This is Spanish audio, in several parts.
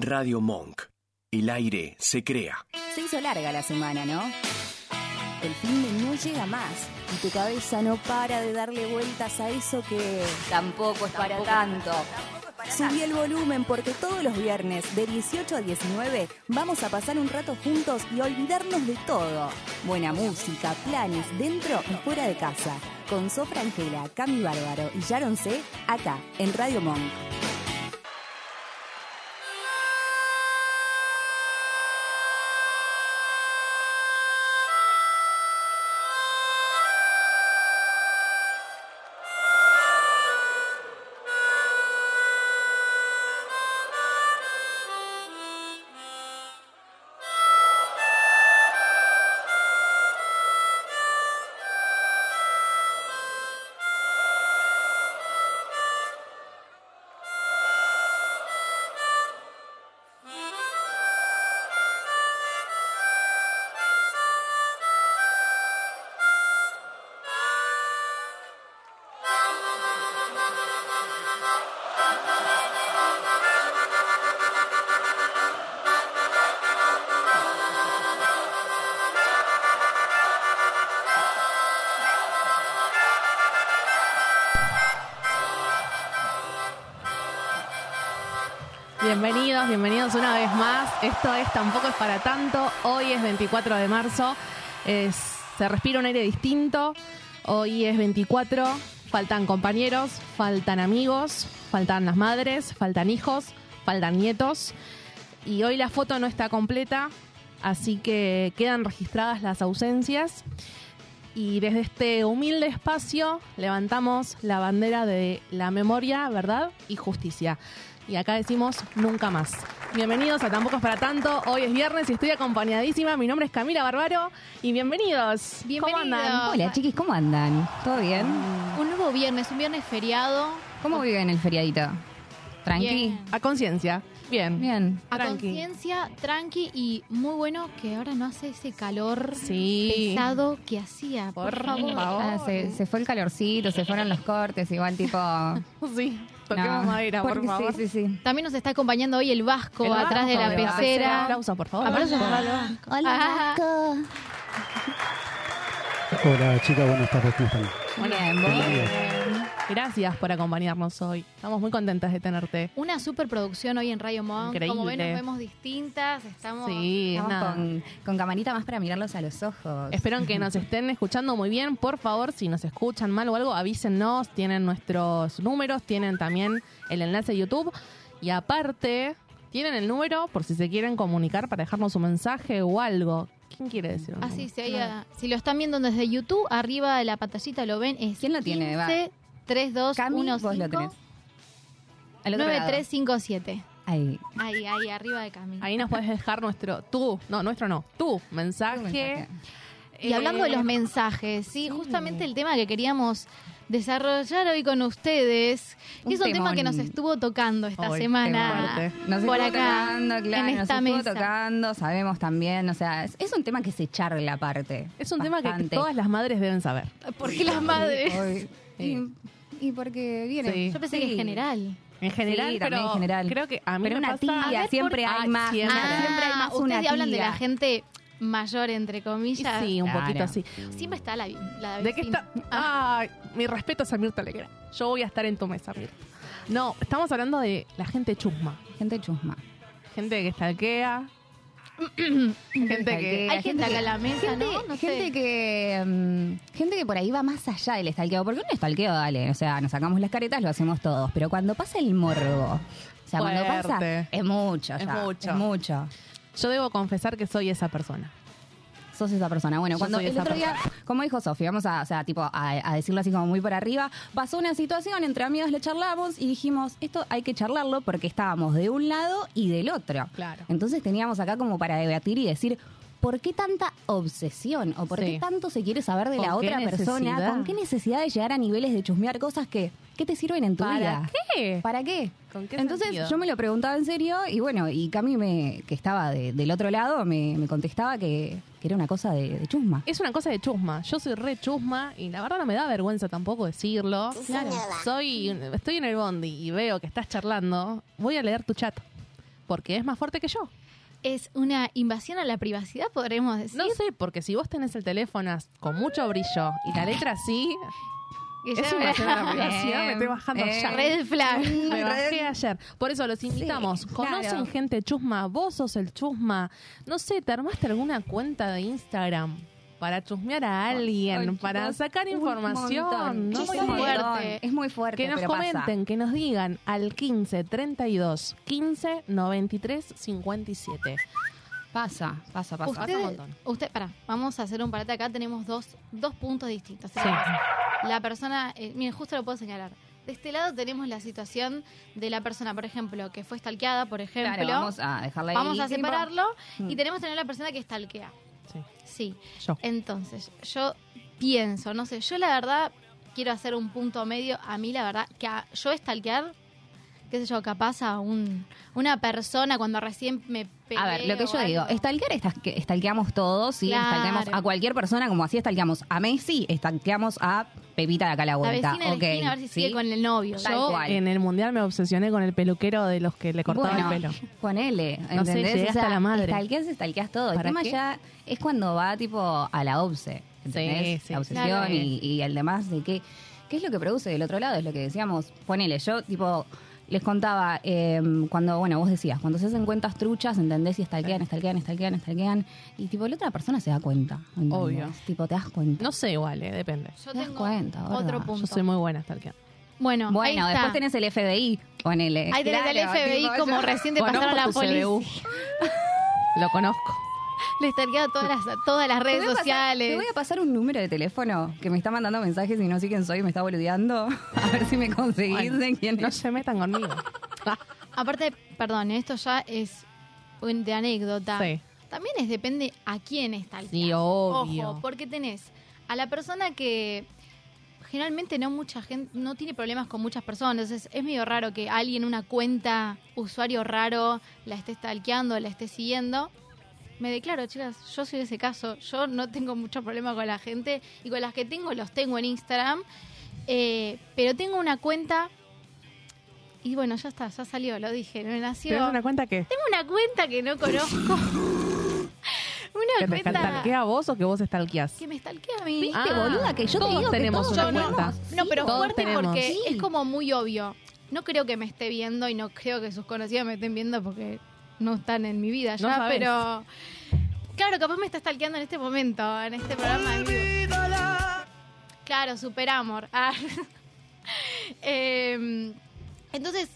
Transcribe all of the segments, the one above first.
Radio Monk. El aire se crea. Se hizo larga la semana, ¿no? El fin de no llega más y tu cabeza no para de darle vueltas a eso que tampoco es para tanto. Subí el volumen porque todos los viernes de 18 a 19 vamos a pasar un rato juntos y olvidarnos de todo. Buena música, planes dentro y fuera de casa. Con Sofra Angela, Cami Bárbaro y Sharon C. acá en Radio Monk. Tampoco es para tanto. Hoy es 24 de marzo. Se respira un aire distinto. Hoy es 24. Faltan compañeros, faltan amigos, faltan las madres, faltan hijos, faltan nietos. Y hoy la foto no está completa, así que quedan registradas las ausencias. Y desde este humilde espacio levantamos la bandera de la memoria, verdad y justicia. Y acá decimos nunca más. Bienvenidos a Tampoco es para tanto. Hoy es viernes y estoy acompañadísima. Mi nombre es Camila Barbaro y bienvenidos. ¿Cómo Bienvenidos. andan? Hola chiquis, ¿cómo andan? ¿Todo bien? Un nuevo viernes, un viernes feriado. ¿Cómo viven el feriadito? ¿Tranqui? Bien. A conciencia. Bien. Bien. A Tranqui. conciencia, tranqui y muy bueno que ahora no hace ese calor Sí. pesado que hacía. Por, Por favor. favor. Ah, se, se fue el calorcito, se fueron los cortes, igual tipo... Sí. Toquemos no, madera, por porque favor. Sí, sí, sí. También nos está acompañando hoy el Vasco El atrás de la Vasco. pecera. Aplauso, por favor. Aplausos el Vasco. Hola, Ah, Hola chicas, buenas tardes, ¿cómo están? Bien, vos. Bien. Gracias por acompañarnos hoy. Estamos muy contentas de tenerte. Una superproducción hoy en Rayo Monk. Como ven, Increíble. nos vemos distintas. Estamos. Sí, Estamos nada. con, con camarita más para mirarlos a los ojos. Espero que nos estén escuchando muy bien. Por favor, si nos escuchan mal o algo, avísennos. Tienen nuestros números, tienen también el enlace de YouTube. Y aparte, tienen el número por si se quieren comunicar para dejarnos un mensaje o algo. ¿Quién quiere decir? un Así, número? si, hay a- si lo están viendo desde YouTube, arriba de la pantallita lo ven. Es ¿Quién lo tiene? Va. 15 3, 2, Cami, 1, vos lo tenés. Al otro lado. 9357. Ahí. Ahí, ahí, arriba de Cami. Ahí nos puedes dejar nuestro, tú, no, nuestro no, tu mensaje. Tu mensaje. Y hablando de Eh, los mensajes, sí, justamente el tema que queríamos desarrollar hoy con ustedes, que es un tema que nos estuvo tocando esta qué semana. Nos por estuvo acá, tocando, claro, en nos esta estuvo mesa. tocando, sabemos también, o sea, es, es un tema que se charla aparte. Es un tema que todas las madres deben saber. ¿Por qué las madres? Hoy- Sí. Y, porque viene. Sí. Yo pensé Sí. que en general. En general, Sí, también pero en general. creo que a mí Pero me una pasa- tía, ver, siempre por- hay Ah, más. siempre. siempre hay más ustedes una hablan de la gente mayor, entre comillas. Sí, un Claro. poquito así. Siempre está la, la ¿De qué está? Ay, mi respeto a Mirta Legrand. Yo voy a estar en tu mesa, Mirta. No, estamos hablando de la gente chusma. Gente chusma. Gente que estalquea. Gente que... Hay gente acá en la mesa, Gente, ¿no? No sé. gente que mm, gente que por ahí va más allá del estalqueo, porque un estalqueo, dale, o sea, nos sacamos las caretas, lo hacemos todos, pero cuando pasa el morbo, o sea, cuando pasa es mucho Es ya, mucho. es mucho. Yo debo confesar que soy esa persona. Sos esa persona. Bueno, cuando el otro día, como dijo Sofi, vamos a, o sea, tipo, a, a decirlo así como muy por arriba, pasó una situación, entre amigas le charlamos y dijimos, esto hay que charlarlo porque estábamos de un lado y del otro. Claro. Entonces teníamos acá como para debatir y decir, ¿por qué tanta obsesión? ¿O por Sí. qué tanto se quiere saber de la ¿Con qué otra persona? ¿Con qué necesidad de llegar a niveles de chusmear cosas que, que te sirven en tu ¿Para vida? qué? ¿Para qué? ¿Con qué Entonces sentido? yo me lo preguntaba en serio y bueno, y Cami, me, que estaba de- del otro lado, me, me contestaba que, que era una cosa de, de chusma. Es una cosa de chusma. Yo soy re chusma y la verdad no me da vergüenza tampoco decirlo. Claro. Soy, estoy en el bondi y veo que estás charlando. Voy a leer tu chat. porque es más fuerte que yo. Es una invasión a la privacidad, podremos decir. No sé, porque si vos tenés el teléfono con mucho brillo y la letra así, es ya- invasión a la privacidad, me estoy bajando eh, ya. Red flag. Me bajé ayer. Por eso los invitamos. ¿Conocen claro. gente chusma? ¿Vos sos el chusma? No sé, ¿te armaste alguna cuenta de Instagram para chusmear a alguien? Ay, para chicos, sacar información. No Es muy fuerte. Es muy fuerte. Que nos pero pasa. comenten, que nos digan al 15 32 15 93 57. Pasa, pasa, pasa. Usted- Usted, un montón. usted, para, vamos a hacer un parate acá. Tenemos dos, dos puntos distintos. Sí. La persona, eh, miren, justo lo puedo señalar. De este lado tenemos la situación de la persona, por ejemplo, que fue stalkeada, por ejemplo. Claro, vamos a dejarla ahí. Vamos a separarlo Mm. y tenemos también la persona que stalkea. Sí. Sí. Yo. Entonces, yo pienso, no sé, yo la verdad quiero hacer un punto medio. A mí, la verdad, que a- yo stalkear, qué sé yo, capaz a un, una persona cuando recién me A ver, lo que yo digo, algo. stalkear está, que stalkeamos todos, sí, Claro. stalkeamos a cualquier persona, como así stalkeamos a Messi, stalkeamos a Pepita de acá a la La vuelta. vecina de la esquina a ver si ¿sí? sigue con el novio. Tal Yo cual. en el mundial me obsesioné con el peluquero de los que le cortaba Bueno, el pelo. Ponele, No sé, ¿entendés? llegué o sea, hasta la madre. Stalkeas, stalkeas todo. El ¿Para tema qué? ya es cuando va tipo a la obse, ¿entendés? Sí, sí. la obsesión Claro. y, y el demás de qué, qué es lo que produce del otro lado, es lo que decíamos. Ponele, yo tipo les contaba eh, cuando, bueno, vos decías, cuando se hacen cuentas truchas, ¿entendés? Y stalkean, stalkean, stalkean, stalkean. Y tipo la otra persona se da cuenta. ¿entendés? Obvio. Tipo, te das cuenta. No sé igual, eh, depende. Yo Te das cuenta, ¿verdad? otro Yo punto. Yo soy muy buena stalkeando. Bueno, ahí Bueno, está. después tenés el FBI, ponele. Ahí tenés Claro, el FBI tipo, como yo- recién te pasaron a la policía. Lo conozco. Le stalkeado todas las, todas las redes a pasar- sociales. te voy a pasar un número de teléfono que me está mandando mensajes y no sé quién soy y me está boludeando. A ver si me conseguís Bueno, de quién no es. se metan conmigo. Aparte, perdón, esto ya es de anécdota. sí. También es depende a quién está el Sí, obvio. Ojo, porque tenés a la persona que generalmente no mucha gente, no tiene problemas con muchas personas. Entonces es medio raro que alguien, una cuenta, usuario raro, la esté stalkeando, la esté siguiendo. Me declaro, chicas, yo soy de ese caso. Yo no tengo mucho problema con la gente y con las que tengo los tengo en Instagram. Eh, pero tengo una cuenta y bueno, ya está, ya salió, lo dije, me nació. ¿Te das una cuenta que, Tengo una cuenta que no conozco. una que te cuenta stalkea a vos o que vos stalkeás? que me stalkea a mí. ¿Viste, Ah, boluda? Que yo te todos que tenemos todos una cuenta. No, pero todos fuerte tenemos. porque Sí. es como muy obvio. No creo que me esté viendo y no creo que sus conocidos me estén viendo porque no están en mi vida No ya, sabés. pero claro, capaz me está stalkeando en este momento, en este programa. Claro, super amor. Ah. Em, entonces,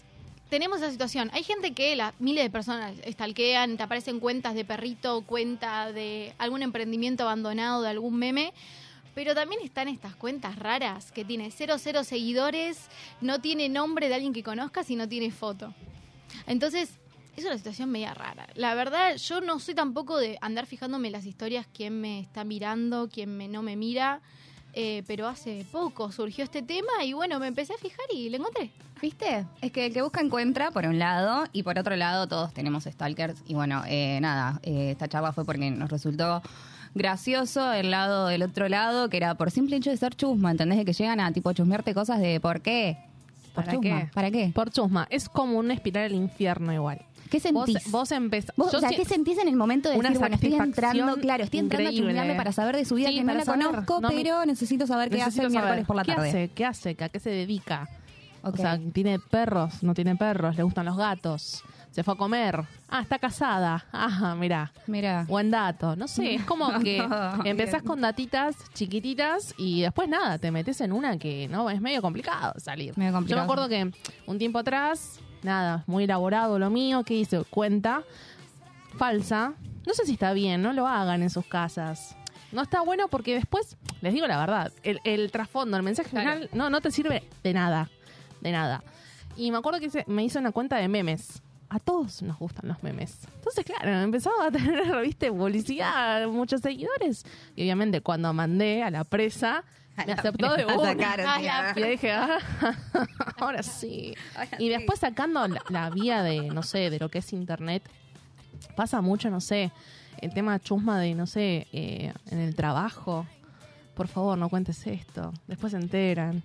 tenemos esa situación. Hay gente que la, miles de personas stalkean, te aparecen cuentas de perrito, cuenta de algún emprendimiento abandonado, de algún meme. Pero también están estas cuentas raras que tiene 00 seguidores, no tiene nombre de alguien que conozcas y no tiene foto. Entonces, es una situación media rara. La verdad, yo no soy tampoco de andar fijándome en las historias, quién me está mirando, quién me, no me mira. eh, pero hace poco surgió este tema y bueno, me empecé a fijar y lo encontré. ¿Viste? Es que el que busca encuentra, por un lado, y por otro lado, todos tenemos stalkers. Y bueno, eh, nada, eh, esta charla fue porque nos resultó gracioso el lado del otro lado, que era por simple hecho de ser chusma, ¿entendés? De que llegan a tipo chusmearte cosas de ¿por qué? ¿Por ¿Para chusma? qué? ¿Para qué? Por chusma. Es como una espiral al infierno igual. ¿Qué Vos, sentís? vos empezás... Vos, o sea, ¿qué sentís en el momento de Una decir, bueno, estoy entrando, claro, estoy entrando increíble. a chusmearle para saber de su vida Sí, que no la saber. conozco, No me- pero necesito saber qué hace Necesito el saber, miércoles por la ¿qué tarde? Hace? ¿Qué hace? ¿A qué se dedica? O sea, ¿tiene perros? ¿No tiene perros? ¿Le gustan los gatos? ¿Se fue a comer? Ah, está casada. Ajá, mirá. Mira. Buen dato. No sé, es como que empezás con datitas chiquititas y después nada, te metes en una que no es medio complicado salir. Medio complicado. Yo me acuerdo que un tiempo atrás, nada, muy elaborado lo mío, ¿qué hice? Cuenta falsa. No sé si está bien, no lo hagan en sus casas. No está bueno porque después, les digo la verdad, el, el trasfondo, el mensaje Claro. final, no, no te sirve de nada. De nada. Y me acuerdo que me hizo una cuenta de memes. A todos nos gustan los memes. Entonces, claro, empezaba a tener, viste, publicidad, muchos seguidores. Y obviamente cuando mandé a la presa, me aceptó de una. Y yo dije, ah, ahora sí. Y después sacando la, la vía de, no sé, de lo que es internet, pasa mucho, no sé, el tema chusma de, no sé, eh, en el trabajo. Por favor, no cuentes esto. Después se enteran.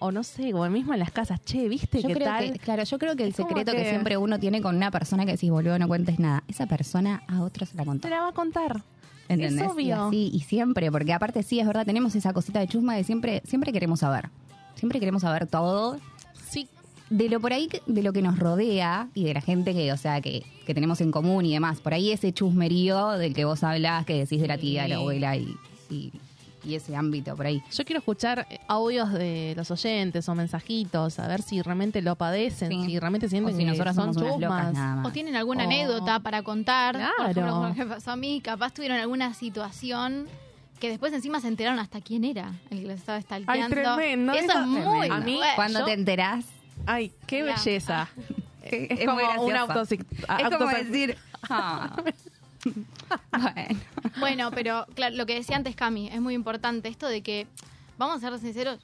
o no sé, como mismo en las casas, che, ¿viste Yo qué creo tal? que, claro, yo creo que el secreto que... que- siempre uno tiene con una persona que decís, boludo, no cuentes nada, esa persona a otro se la contó. Te la va a contar. ¿Entendés? Es obvio. Y así, y siempre, porque aparte sí, es verdad, tenemos esa cosita de chusma de siempre, siempre queremos saber. Siempre queremos saber todo Sí, de lo por ahí, de lo que nos rodea y de la gente que, o sea, que, que tenemos en común y demás. Por ahí ese chusmerío del que vos hablás, que decís de la tía, de la abuela y, y, y ese ámbito por ahí. Yo quiero escuchar eh, audios de los oyentes o mensajitos, a ver si realmente lo padecen, Sí. si realmente sienten O si que nosotros son somos unas locas chusmas. nada más. O tienen alguna anécdota para contar. Por Claro. ejemplo, como que pasó a mí, capaz tuvieron alguna situación que después encima se enteraron hasta quién era el que les estaba stalkeando. tremendo, Eso eso es muy tremendo. A mí, bueno. Cuando yo- te enterás, Ay, qué belleza. es, Es, es como un autosic- Es como decir, ah. Bueno. Bueno, pero claro, lo que decía antes Cami, es muy importante esto de que, vamos a ser sinceros,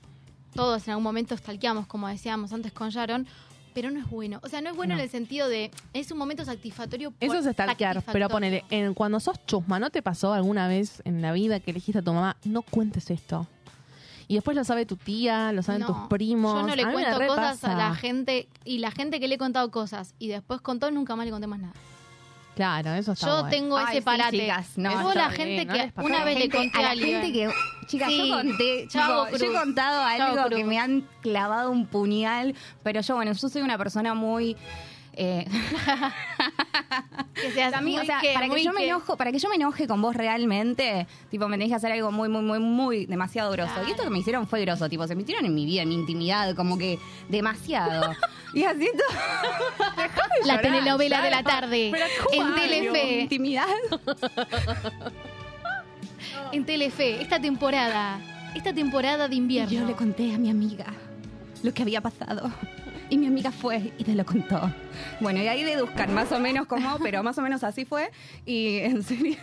todos en algún momento stalkeamos, como decíamos antes con Sharon, pero no es bueno. O sea, no es bueno No. en el sentido de, es un momento satisfactorio. Eso es stalkear, pero ponele, en, cuando sos chusma, ¿no te pasó alguna vez en la vida que elegiste a tu mamá, no cuentes esto? Y después lo sabe tu tía, lo saben No, tus primos. Yo no le cuento cosas a la gente y la gente que le he contado cosas y después contó, nunca más le conté más nada. Claro, eso está Yo bueno. tengo Ay, ese sí, parate. chicas, no, yo la gente no que les una vez le conté a a la alguien. gente que chicas Sí. yo conté Chavo tipo, yo he contado Chavo algo Cruz. que me han clavado un puñal pero yo bueno yo soy una persona muy eh, que seas muy o sea, que- para que muy yo me que- enojo, para que yo me enoje con vos realmente, tipo, me tenés que hacer algo muy, muy, muy, muy demasiado grosso. Y esto que me hicieron fue grosso, tipo, se metieron en mi vida, en mi intimidad, como que demasiado. y así todo. La telenovela de la tarde pero en. Telefe. intimidad. En Telefe, esta temporada. Esta temporada de invierno. Yo le conté a mi amiga lo que había pasado. Y mi amiga fue y te lo contó. Bueno, y ahí deduzcan más o menos cómo, pero más o menos así fue. Y en serio.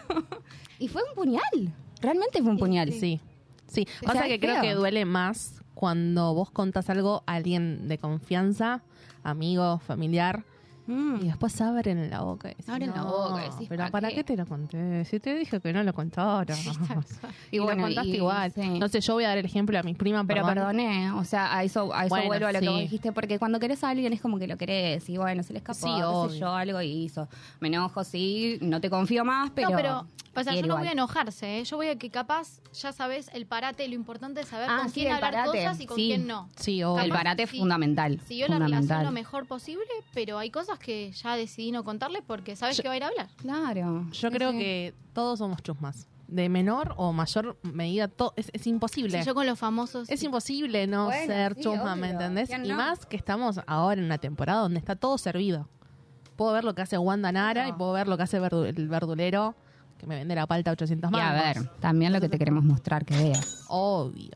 Y fue un puñal. Realmente fue un puñal. Sí, sí. O sea, que creo que duele más cuando vos contás algo a alguien de confianza, amigo, familiar, Mm. y después abren la boca y decís, Abren la "No, boca y decís, pero ¿para ¿para qué?" qué te lo conté? Si te dije que no lo contaron. Y y bueno, lo contaste y- igual. sí. No sé, yo voy a dar el ejemplo a mi prima, Pero perdón. perdoné, o sea, a eso, a eso Bueno, vuelvo a lo que vos dijiste, porque cuando querés a alguien es como que lo querés, y bueno, se le escapó, Sí, qué sé yo, algo hizo. Me enojo, sí, no te confío más, pero... no, pero, o sea, yo no voy a enojarse, ¿eh? yo voy a que capaz, ya sabes, el parate, lo importante es saber Ah, con sí, quién hablar parate, cosas y con sí. quién no. Sí, obvio. El parate es sí. fundamental. Si yo la relaciono fundamental. lo mejor posible, pero hay cosas que ya decidí no contarle porque sabes Yo- que va a ir a hablar. Claro. Yo sí, creo sí. que todos somos chusmas. De menor o mayor medida, to- es, es imposible. Si yo con los famosos. Es imposible no Bueno, ser sí, chusma, ¿me entendés? ¿Quién Y más que estamos ahora en una temporada donde está todo servido. Puedo ver lo que hace Wanda Nara y puedo ver lo que hace verdu- el verdulero que me vende la palta a 800 Y más. a ver, también lo que te queremos mostrar que veas. Obvio.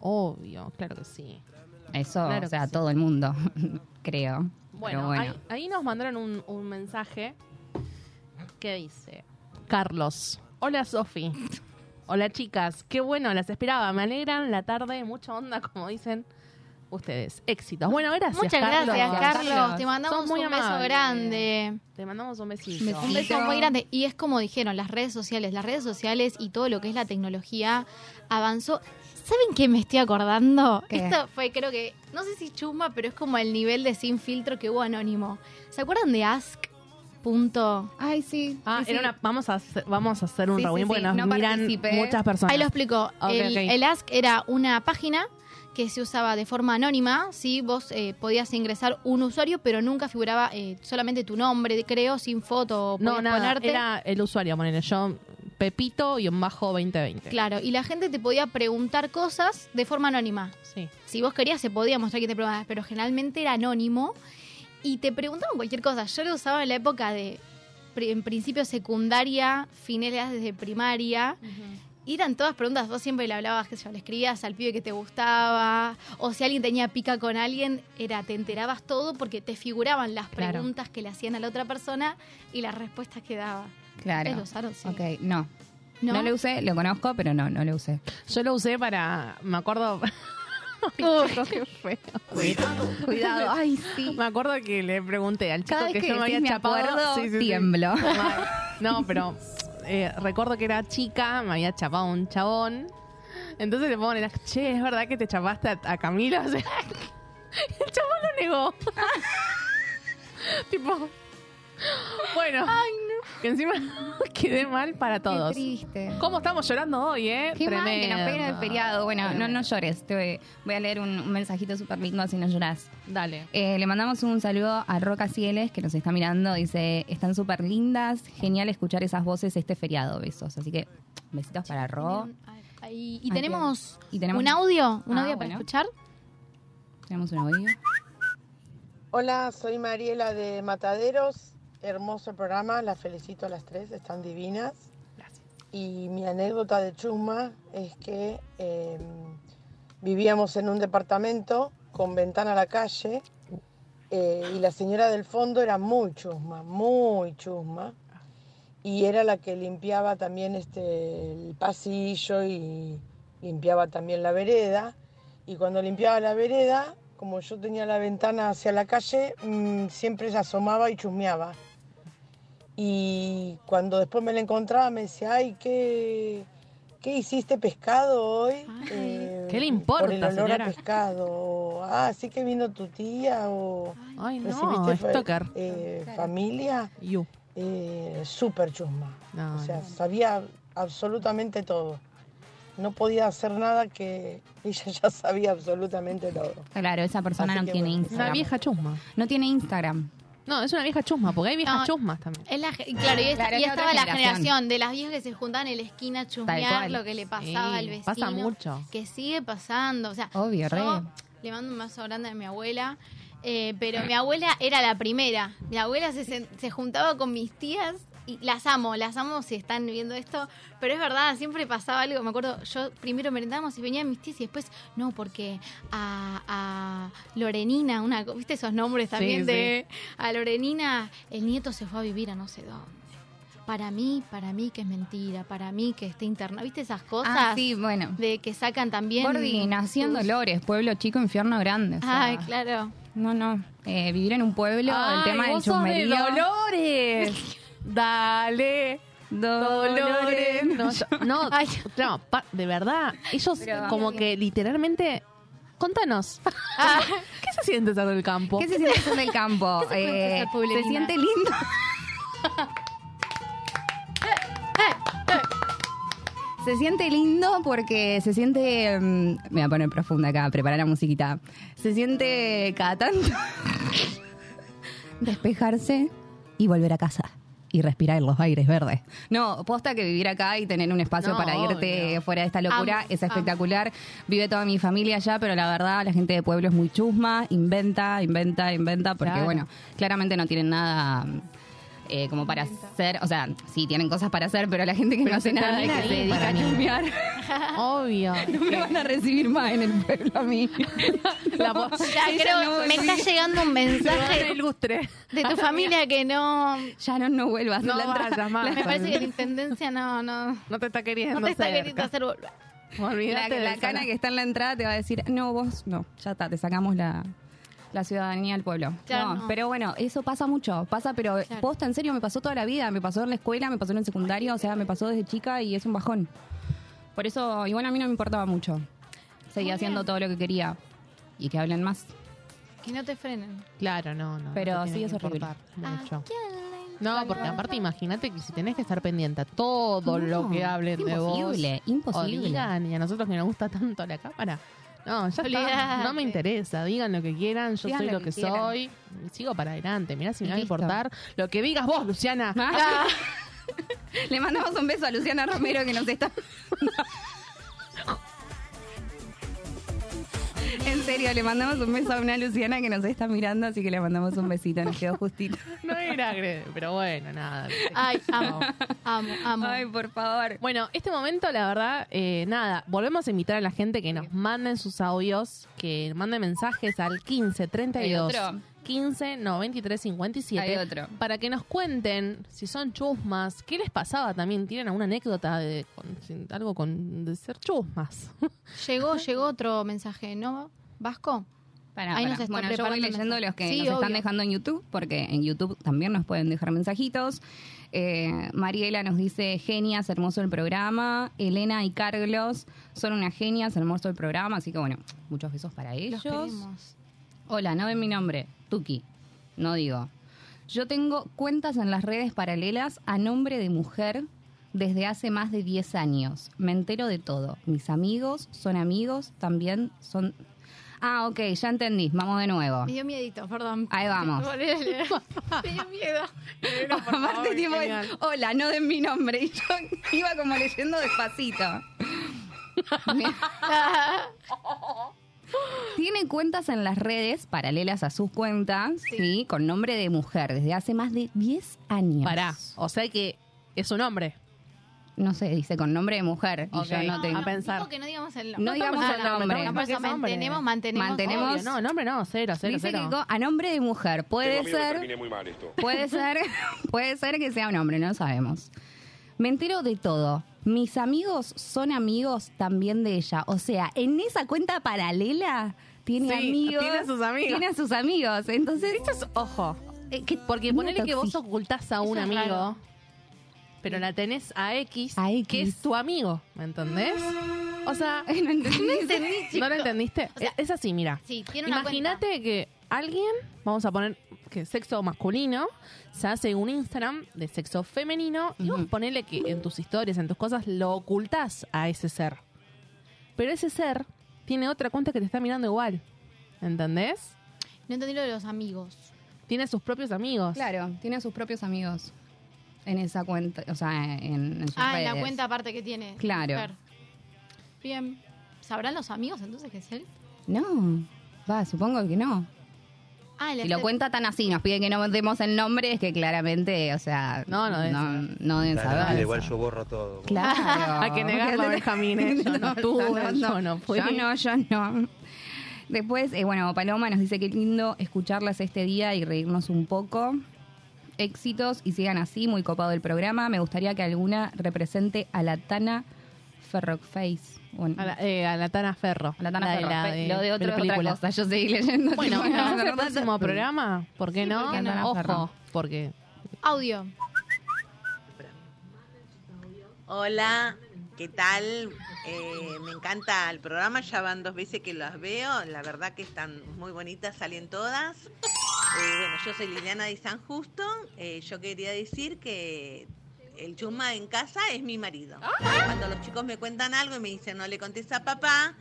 Obvio, claro que sí. Eso, Claro o sea, sí. todo el mundo, creo. Bueno, bueno. Ahí, ahí nos mandaron un, un mensaje que dice: Carlos, hola Sofi. Hola chicas, qué bueno, las esperaba. Me alegran la tarde, mucha onda, como dicen ustedes. Éxitos. Bueno, gracias. Muchas Carlos. gracias, Carlos. Carlos. Te mandamos un beso grande. Te mandamos un besito. Besito. Un beso muy grande. Y es como dijeron, las redes sociales, las redes sociales y todo lo que es la tecnología avanzó. ¿Saben qué me estoy acordando? ¿Qué? Esto fue, creo que, no sé si chusma, pero es como el nivel de sin filtro que hubo anónimo. ¿Se acuerdan de Ask? Punto. Ay, sí. Ah, sí, era sí. una, vamos, a hacer, vamos a hacer un Sí, reunión porque sí. nos No miran participé. muchas personas. Ahí lo explico. El, ok. el Ask era una página que se usaba de forma anónima, ¿sí? Vos eh, podías ingresar un usuario, pero nunca figuraba eh, solamente tu nombre, creo, sin foto. No, nada, ponerte. era el usuario, ponele yo, Pepito y un bajo 2020. Claro, y la gente te podía preguntar cosas de forma anónima. Sí. Si vos querías, se podía mostrar que te preguntabas, pero generalmente era anónimo y te preguntaban cualquier cosa. Yo lo usaba en la época de, en principio, secundaria, finales de primaria. Y eran todas preguntas, vos siempre le hablabas, qué sé yo, le escribías al pibe que te gustaba, o si alguien tenía pica con alguien, era, te enterabas todo porque te figuraban las Claro. preguntas que le hacían a la otra persona y las respuestas que daba. Claro. ¿Ustedes lo usaron? Sí. Ok, no. ¿No? ¿No? lo usé, lo conozco, pero no, no lo usé. Yo lo usé para, me acuerdo... Uy, qué feo. Cuidado, ay, sí. Me acuerdo que le pregunté al chico Cada vez que, que yo me había me chapado. acuerdo, Sí, sí, sí. tiemblo. No, pero eh, recuerdo que era chica, me había chapado un chabón Entonces le ponen, che, ¿es verdad que te chapaste a, a el chabón lo negó. tipo, bueno, que encima quedé mal para todos. Qué triste. ¿Cómo estamos llorando hoy, eh? Qué mal que nos peguen el feriado. Bueno, no, no llores. Te voy, a leer un, un mensajito súper lindo así no llorás. Dale. Eh, le mandamos un saludo a Roca Cieles, que nos está mirando. Dice, están súper lindas. Genial escuchar esas voces este feriado. Besos. Así que, besitos para Ro. Ahí- y tenemos, Y tenemos- un audio, un Ah, audio para bueno. escuchar. Tenemos un audio. Hola, soy Mariela de Mataderos. Hermoso programa, las felicito a las tres, están divinas. Gracias. Y mi anécdota de chusma es que eh, vivíamos en un departamento con ventana a la calle eh, y la señora del fondo era muy chusma, muy chusma. Y era la que limpiaba también este, el pasillo y limpiaba también la vereda. Y cuando limpiaba la vereda, como yo tenía la ventana hacia la calle, mm, siempre se asomaba y chusmeaba. Y cuando después me la encontraba me decía, ay, ¿qué, qué hiciste pescado hoy? Eh, ¿Qué le importa, Por el olor señora? a pescado. O, ah, sí que vino tu tía o Ay, no, stalker. eh, familia. You. Eh, súper chusma. No, o sea, no. sabía absolutamente todo. No podía hacer nada que ella ya sabía absolutamente todo. Claro, esa persona Así no tiene bueno. Instagram. Una vieja chusma. No tiene Instagram. No, es una vieja chusma, porque hay viejas No. chusmas también. Es la, ge- claro, y, esta- Claro, y es estaba la generación. generación de las viejas que se juntaban en la esquina a chusmear lo que le pasaba Sí, al vecino. pasa mucho. Que sigue pasando. O sea, Obvio, yo re. le mando un beso grande a mi abuela. Eh, pero mi abuela era la primera. Mi abuela se, se juntaba con mis tías y las amo, las amo si están viendo esto. Pero es verdad, siempre pasaba algo. Me acuerdo, yo primero merendábamos y venían mis tías y después, no, porque a, a Lorenina, una, ¿viste esos nombres también Sí, de a Lorenina, el nieto se fue a vivir a no sé dónde. Para mí, para mí que es mentira, para mí que está interna. ¿Viste esas cosas? Ah, sí, bueno. De que sacan también. Gordi, nací en Dolores, pueblo chico, infierno grande. o sea, Ay, claro. No, no. Eh, vivir en un pueblo, el tema del vos sos de chusmerío. Dolores. Dale. Dolores. No, yo- no, Ay. no, pa- de verdad. Ellos Pero- como que literalmente... Contanos. ¿Qué se siente ser del campo? ¿Qué se siente ser del campo? ¿Qué se siente Eh, se siente lindo. Se siente lindo porque se siente. mm, me voy a poner profunda acá, preparar la musiquita. Se siente cada tanto. despejarse y volver a casa. Y respirar los aires verdes. No, posta que vivir acá y tener un espacio No, para irte obvio. fuera de esta locura Amo, es espectacular. Vive toda mi familia allá, pero la verdad la gente de pueblo es muy chusma, inventa, inventa, inventa, porque Claro. bueno, claramente no tienen nada eh, como para hacer, o sea, sí tienen cosas para hacer, pero la gente que Pero no hace nada y que se dedica a chusmear, Obvio. no me van a recibir más en el pueblo a mí. La Ya creo, no me está llegando un mensaje ilustre. de tu familia que no. Ya no, no vuelvas. No la entrada- vayas más. Me parece que la intendencia no, no, No te está queriendo no te está cerca. queriendo hacer volver. La, la cana que está en la entrada te va a decir, no, vos no, ya está, te sacamos la, la ciudadanía del pueblo. Claro, no, no. pero bueno, eso pasa mucho, pasa, pero Claro. posta, en serio, me pasó toda la vida, me pasó en la escuela, me pasó en el secundario, o sea, me pasó desde chica y es un bajón. Por eso, igual a mí no me importaba mucho. Seguía haciendo todo lo que quería y que hablen más. Que no te frenen. Claro, no, no. Pero no sí es horrible. importar mucho. ¿A quién le No, porque aparte imagínate que si tenés que estar pendiente a todo lo que hablen de vos. imposible, imposible. Y a nosotros que nos gusta tanto la cámara. No, ya está. No me interesa. Digan lo que quieran. Yo Digan soy lo lo que soy. Sigo para adelante. Mirá si me va a importar lo que digas vos, Luciana. Ah. Le mandamos un beso a Luciana Romero que nos está. serio, le mandamos un beso a una Luciana que nos está mirando, así que le mandamos un besito, nos quedó justito. No era pero bueno, nada. Ay, amo, amo, amo. Ay, por favor. Bueno, este momento, la verdad, eh, nada, volvemos a invitar a la gente que nos manden sus audios, que manden mensajes al 15 32 Hay otro. 15 93 57 Hay otro. para que nos cuenten si son chusmas, qué les pasaba también, tienen alguna anécdota de con- sin- algo con de ser chusmas. Llegó, llegó otro mensaje, ¿no? ¿Vasco? Pará, Ahí pará. nos está bueno, yo voy leyendo mensajes. los que Sí, nos están dejando en YouTube, porque en YouTube también nos pueden dejar mensajitos. Eh, Mariela nos dice, genias, hermoso el programa. Elena y Carlos son unas genias, hermoso el programa. Así que bueno, muchos besos para Los ellos. Hola, no ven mi nombre, Tuki. No digo. Yo tengo cuentas en las redes paralelas a nombre de mujer desde hace más de 10 años. Me entero de todo. Mis amigos son amigos, también son... Ah, ok, ya entendí. Vamos de nuevo. Me dio miedito, perdón. Ahí vamos. Me dio miedo. Aparte, tipo, hola, no den mi nombre. Y yo iba como leyendo despacito. Tiene cuentas en las redes paralelas a sus cuentas, sí. con nombre de mujer, desde hace más de 10 años. Pará. O sea que es un hombre. No sé, dice con nombre de mujer. Y yo no tengo. A pensar. Que no digamos el nombre. No digamos el nombre. No, mantenemos, mantenemos. Mantenemos- Obvio, no, nombre no, cero, cero, Dice cero. que a nombre de mujer. Puede Tengo miedo que ser. termine muy mal esto. Puede ser, puede ser que sea un hombre, no sabemos. Me entero de todo. Mis amigos son amigos también de ella. O sea, en esa cuenta paralela tiene Sí, amigos. tiene a sus amigos. Tiene a sus amigos. Entonces. Esto es, ojo, eh, que- porque ponele que vos ocultás a un amigo, raro. Pero la tenés a X, A X. que es tu amigo, ¿me entendés? O sea, Ay, no entendí. ¿no lo entendiste? O sea, es así, mira. Sí, Imagínate que alguien, vamos a poner que sexo masculino, se hace un Instagram de sexo femenino y vos ponele que en tus historias, en tus cosas, lo ocultás a ese ser. Pero ese ser tiene otra cuenta que te está mirando igual. ¿Entendés? No entendí lo de los amigos. Tiene sus propios amigos. Claro, tiene sus propios amigos en esa cuenta, o sea, en, en sus Ah, en la cuenta aparte que tiene. Claro. Bien. ¿Sabrán los amigos entonces que es él? No, va, supongo que no. Ah, el Si lo cuenta tan así, nos pide que no demos el nombre, es que claramente, o sea, No, no deben no, saber. no deben Tranquila, saber. igual yo borro todo. Claro. Hay que negarlo, Benjamín, ¿eh? Yo no tuve, yo no fui. Yo no, yo no. Después, eh, bueno, Paloma nos dice que lindo escucharlas este día y reírnos un poco. Éxitos y sigan así, muy copado el programa. Me gustaría que alguna represente a la Tana Ferroface. Bueno, A la, eh, a la Tana Ferro. a la Tana La de Ferroface. la de- Lo de otro es otra cosa. Yo seguí leyendo. Bueno, ¿vamos no, al próximo programa? ¿Por qué Sí, no? ¿por qué no? Ojo, Ferro. porque Audio. Hola, ¿qué tal? Eh, me encanta el programa, ya van dos veces que las veo, la verdad que están muy bonitas, salen todas. Eh, bueno, yo soy Liliana de San Justo, eh, yo quería decir que el chuma en casa es mi marido. Cuando los chicos me cuentan algo y me dicen no le contesta a papá,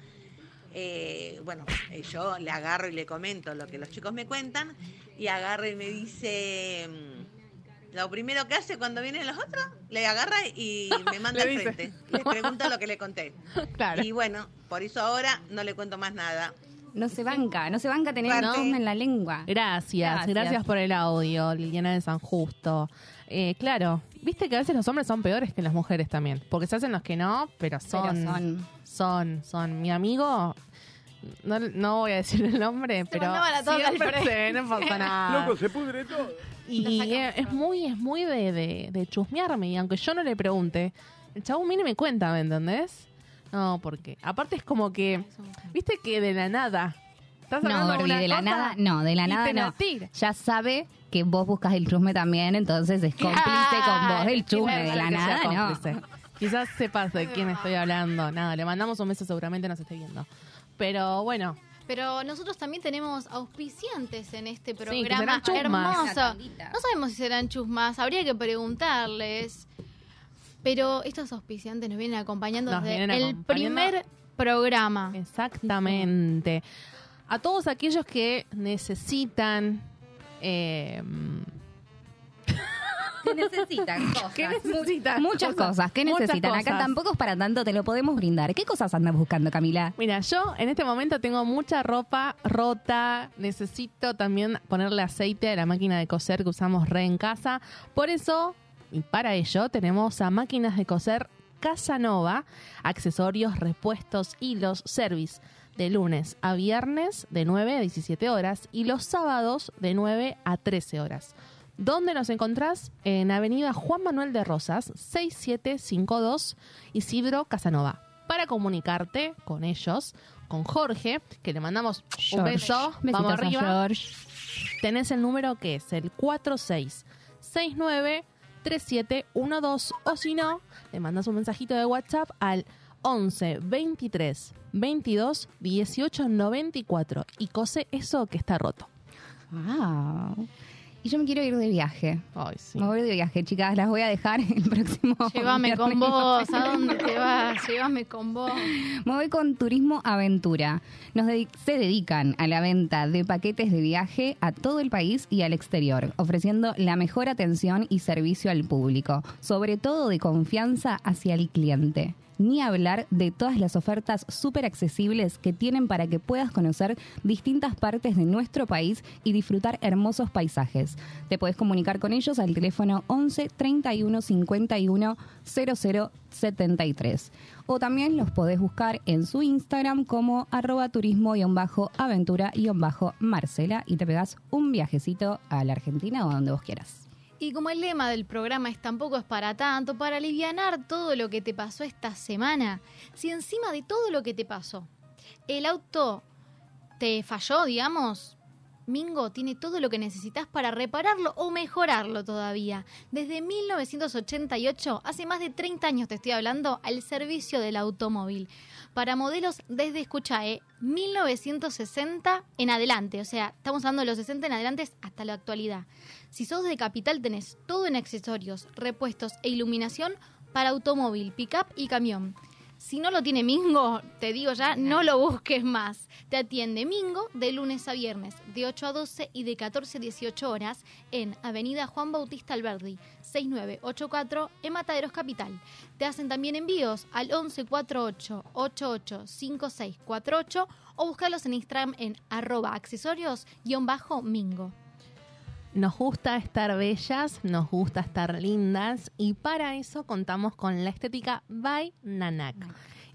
eh, bueno, eh, yo le agarro y le comento lo que los chicos me cuentan y agarro y me dice... mm, Lo primero que hace cuando vienen los otros, le agarra y me manda al frente. Le pregunta lo que le conté. Claro. Y bueno, por eso ahora no le cuento más nada. No se banca, no se banca tener Parte. chisme en la lengua. Gracias, Gracias. gracias, por el audio, Liliana de San Justo. Eh, claro, viste que a veces los hombres son peores que las mujeres también, porque se hacen los que no, pero son, Pero son. son, son. Mi amigo, no, no voy a decir el nombre, pero toca al siempre sé, no pasa nada. Loco, se pudre todo. Y es, es muy, es muy de, de, de chusmearme. Y aunque yo no le pregunte, el chabón viene y me cuenta, ¿me entendés? No, porque aparte es como que, viste que de la nada. Estás No, Gordi, de la nada, no, de la y nada te no. tira. Ya sabe que vos buscas el chusme también, entonces es cómplice con vos del chusme, de la nada no. cómplice. Quizás sepas de quién estoy hablando. Nada, le mandamos un beso, seguramente nos esté viendo. Pero bueno, Pero nosotros también tenemos auspiciantes en este programa. Una hermoso. No sabemos si serán chusmas, habría que preguntarles. Pero estos auspiciantes nos vienen acompañando Nos desde vienen el primer programa. exactamente. A todos aquellos que necesitan... eh, ¿Qué necesitan? Cosas. ¿Qué necesitan? Muchas cosas. ¿Qué Muchas necesitan? Acá tampoco es para tanto, te lo podemos brindar. ¿Qué cosas andas buscando, Camila? Mira, yo en este momento tengo mucha ropa rota, necesito también ponerle aceite a la máquina de coser que usamos re en casa. Por eso, y para ello, tenemos a máquinas de coser Casanova, accesorios, repuestos, hilos, service de lunes a viernes de 9 a 17 horas y los sábados de 9 a 13 horas. ¿Dónde nos encontrás? En Avenida Juan Manuel de Rosas, 6752, Isidro Casanova. Para comunicarte con ellos, con Jorge, que le mandamos un George. beso. Besitos Vamos arriba. Tenés el número que es el 4669 3712 o si no, le mandas un mensajito de WhatsApp al 11 23 22 18 94 y cose eso que está roto. Wow. Y yo me quiero ir de viaje. Ay, sí. Me voy de viaje, chicas. Las voy a dejar el próximo. Llévame con vos, ¿a dónde te vas? Llévame con vos. Me voy con Turismo Aventura. Nos se dedican a la venta de paquetes de viaje a todo el país y al exterior, ofreciendo la mejor atención y servicio al público, sobre todo de confianza hacia el cliente. Ni hablar de todas las ofertas súper accesibles que tienen para que puedas conocer distintas partes de nuestro país y disfrutar hermosos paisajes. Te puedes comunicar con ellos al teléfono 11 31 51 00 73. O también los podés buscar en su Instagram como arroba turismo-aventura-marcela y te pegas un viajecito a la Argentina o a donde vos quieras. Y como el lema del programa es tampoco es para tanto, para alivianar todo lo que te pasó esta semana, si encima de todo lo que te pasó, el auto te falló, digamos, Mingo tiene todo lo que necesitas para repararlo o mejorarlo todavía. Desde 1988, hace más de 30 años te estoy hablando, al servicio del automóvil. Para modelos desde, escucha, eh, 1960 en adelante. O sea, estamos hablando de los 60 en adelante hasta la actualidad. Si sos de capital, tenés todo en accesorios, repuestos e iluminación para automóvil, pickup y camión. Si no lo tiene Mingo, te digo ya, no lo busques más. Te atiende Mingo de lunes a viernes, de 8 a 12 y de 14 a 18 horas en Avenida Juan Bautista Alberdi, 6984 en Mataderos Capital. Te hacen también envíos al 1148 885648 o buscarlos en Instagram en arroba accesorios-mingo. Nos gusta estar bellas, nos gusta estar lindas y para eso contamos con la estética by Nanak.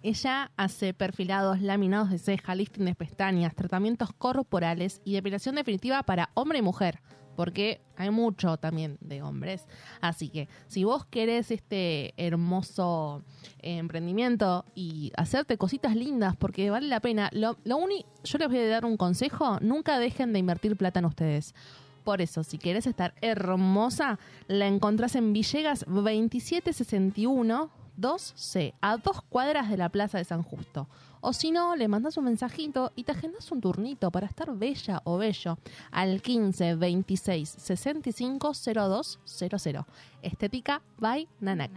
Ella hace perfilados, laminados de ceja, lifting de pestañas, tratamientos corporales y depilación definitiva para hombre y mujer, porque hay mucho también de hombres. Así que si vos querés este hermoso eh, emprendimiento y hacerte cositas lindas, porque vale la pena, lo, lo uni- yo les voy a dar un consejo, nunca dejen de invertir plata en ustedes. Por eso, si quieres estar hermosa, la encontrás en Villegas 2761 2C, a dos cuadras de la Plaza de San Justo. O si no, le mandas un mensajito y te agendas un turnito para estar bella o bello al 15 26 65 02 00. Estética by Nanak.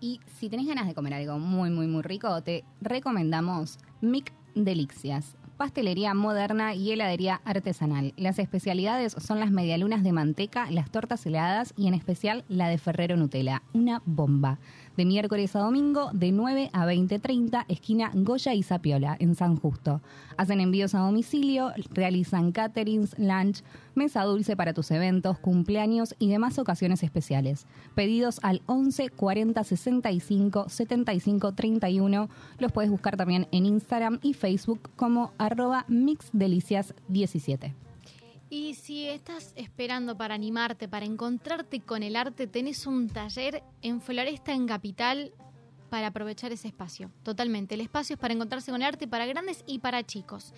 Y si tenés ganas de comer algo muy, muy, muy rico, te recomendamos Mic Delicias. Pastelería moderna y heladería artesanal. Las especialidades son las medialunas de manteca, las tortas heladas y en especial la de Ferrero Nutella. Una bomba. De miércoles a domingo, de 9 a 20.30, esquina Goya y Zapiola, en San Justo. Hacen envíos a domicilio, realizan caterings, lunch, mesa dulce para tus eventos, cumpleaños y demás ocasiones especiales. Pedidos al 11 40 65 75 31. Los puedes buscar también en Instagram y Facebook como arroba mixdelicias17. Y si estás esperando para animarte, para encontrarte con el arte, tenés un taller en Floresta en Capital para aprovechar ese espacio. Totalmente. El espacio es para encontrarse con el arte para grandes y para chicos.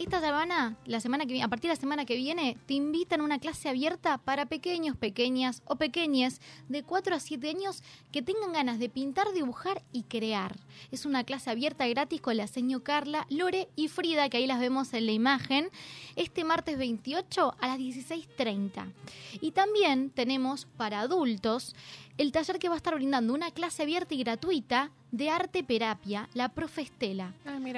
Esta semana, la semana que a partir de la semana que viene, te invitan a una clase abierta para pequeños, pequeñas o pequeñas de 4 a 7 años que tengan ganas de pintar, dibujar y crear. Es una clase abierta gratis con la seño Carla, Lore y Frida, que ahí las vemos en la imagen, este martes 28 a las 16.30. Y también tenemos para adultos el taller que va a estar brindando una clase abierta y gratuita de arte terapia, la profe Estela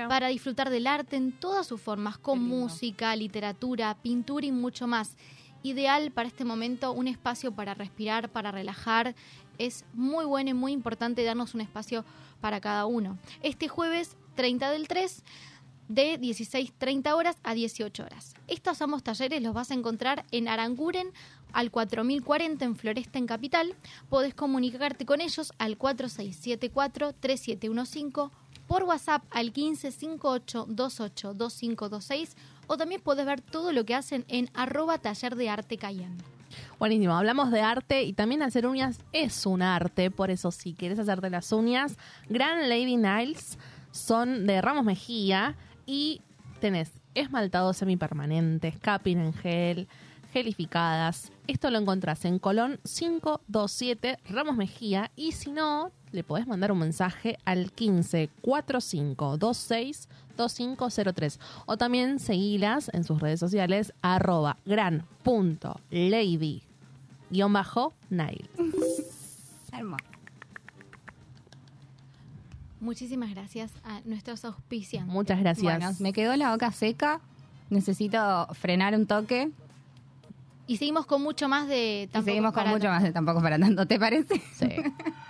para disfrutar del arte en todas sus formas, con música, literatura, pintura y mucho más. Ideal para este momento, un espacio para respirar, para relajar. Es muy bueno y muy importante darnos un espacio para cada uno. Este jueves 30 del 3 de 16.30 horas a 18 horas. Estos ambos talleres los vas a encontrar en Aranguren al 4040 en Floresta en Capital. Podés comunicarte con ellos al 4674-3715 por WhatsApp al 1558282526 o también podés ver todo lo que hacen en arroba taller de arte Cayenne. Buenísimo, hablamos de arte y también hacer uñas es un arte, por eso si quieres hacerte las uñas, Gran Lady Niles son de Ramos Mejía y tenés esmaltado semipermanentes, capping en gel, gelificadas. Esto lo encontrás en Colón 527 Ramos Mejía y si no, le podés mandar un mensaje al 15 45 26 2503 o también seguilas en sus redes sociales arroba gran lady Nile. Hermoso. Muchísimas gracias a nuestros auspiciantes. Muchas gracias. Bueno, me quedó la boca seca. Necesito frenar un toque. Y seguimos con mucho más de Y Tampoco seguimos es con para mucho tanto. más de tampoco para tanto, ¿te parece? Sí.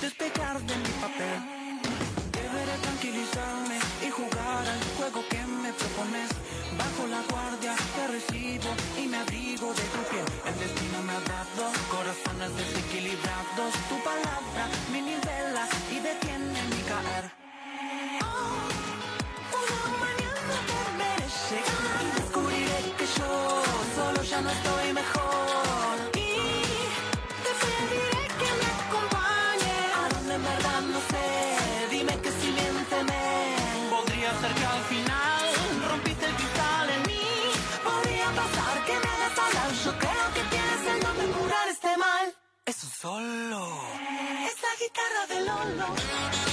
despegar de mi papel. Deberé tranquilizarme y jugar al juego que me propones. Bajo la guardia que recibo y me abrigo de tu piel. El destino me ha dado corazones desequilibrados. Tu palabra solo es la guitarra de Lolo.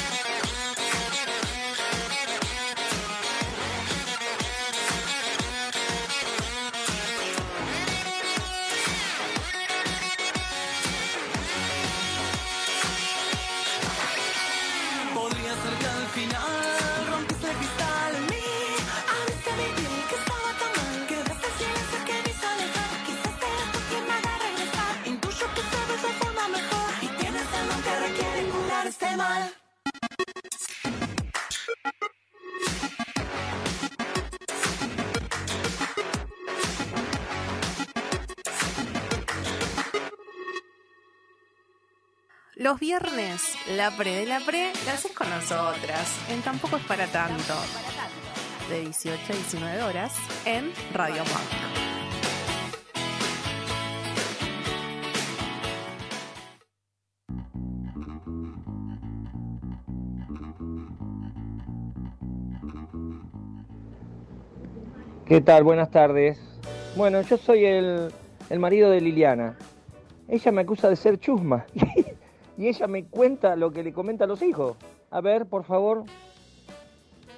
Los viernes, la pre de la pre, la haces con nosotras. En Tampoco es para tanto. De 18 a 19 horas en Radio Monk. ¿Qué tal? Buenas tardes. Bueno, yo soy el, el marido de Liliana. Ella me acusa de ser chusma y ella me cuenta lo que le comenta a los hijos. A ver, por favor,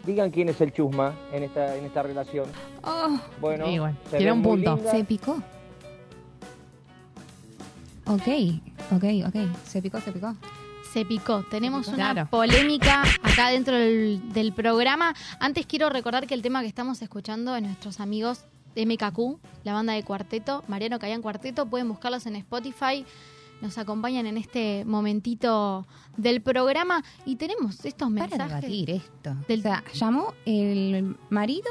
digan quién es el chusma en esta, en esta relación. Oh, Bueno, tiene un punto. se picó. Ok, ok, ok. Se picó, se picó. Se picó. Tenemos una Claro. polémica acá dentro del, del programa. Antes quiero recordar que el tema que estamos escuchando es nuestros amigos de MKQ, la banda de cuarteto, Mariano Cayan Cuarteto. Pueden buscarlos en Spotify. Nos acompañan en este momentito del programa y tenemos estos Para mensajes. debatir esto. Del- O sea, llamó el marido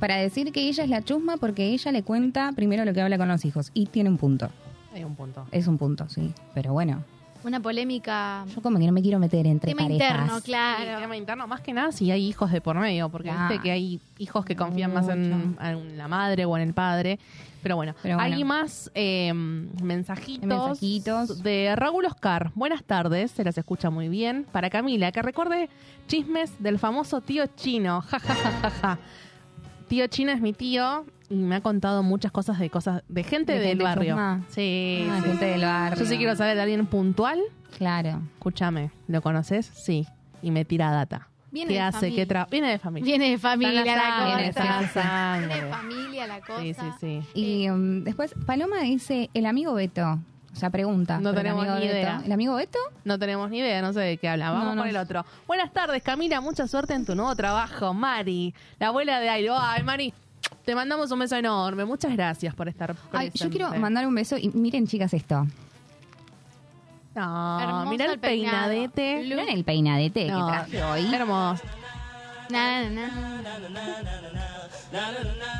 para decir que ella es la chusma porque ella le cuenta primero lo que habla con los hijos. Y tiene un punto. Hay un punto. Es un punto, sí. Pero bueno, una polémica. Yo como que no me quiero meter entre Tema parejas. interno, Sí, claro. tema interno, más que nada si hay hijos de por medio, porque Ah. viste que hay hijos que confían más en, en la madre o en el padre. Pero bueno, Pero bueno. hay más eh, mensajitos, Mensajitos. de Raúl Oscar. Buenas tardes, se las escucha muy bien. Para Camila, que recuerde chismes del famoso tío chino. Ja, ja, ja, ja, ja. Tío chino es mi tío y me ha contado muchas cosas de cosas de gente ¿De del gente barrio. chusma? Sí, Ah, sí. gente del barrio. Yo sí quiero saber de alguien puntual. Claro. Escúchame, ¿lo conoces? Sí. Y me tira data. Viene ¿Qué de hace? familia. ¿Qué tra Viene de familia. Viene de familia la cosa. Viene de familia la cosa. Sí, sí, sí. Y um, después Paloma dice, el amigo Beto. O sea, pregunta. No por el tenemos amigo ni Beto. idea. ¿El amigo Beto? No tenemos ni idea, no sé de qué habla. Vamos No, no con el otro. Buenas tardes, Camila. Mucha suerte en tu nuevo trabajo. Mari, la abuela de Airo. Ay, Mari, te mandamos un beso enorme. Muchas gracias por estar Ay, yo presente. quiero mandar un beso y miren, chicas, esto. No, mira el el peinadete. Miren el peinadete No, que traje hoy. Hermoso.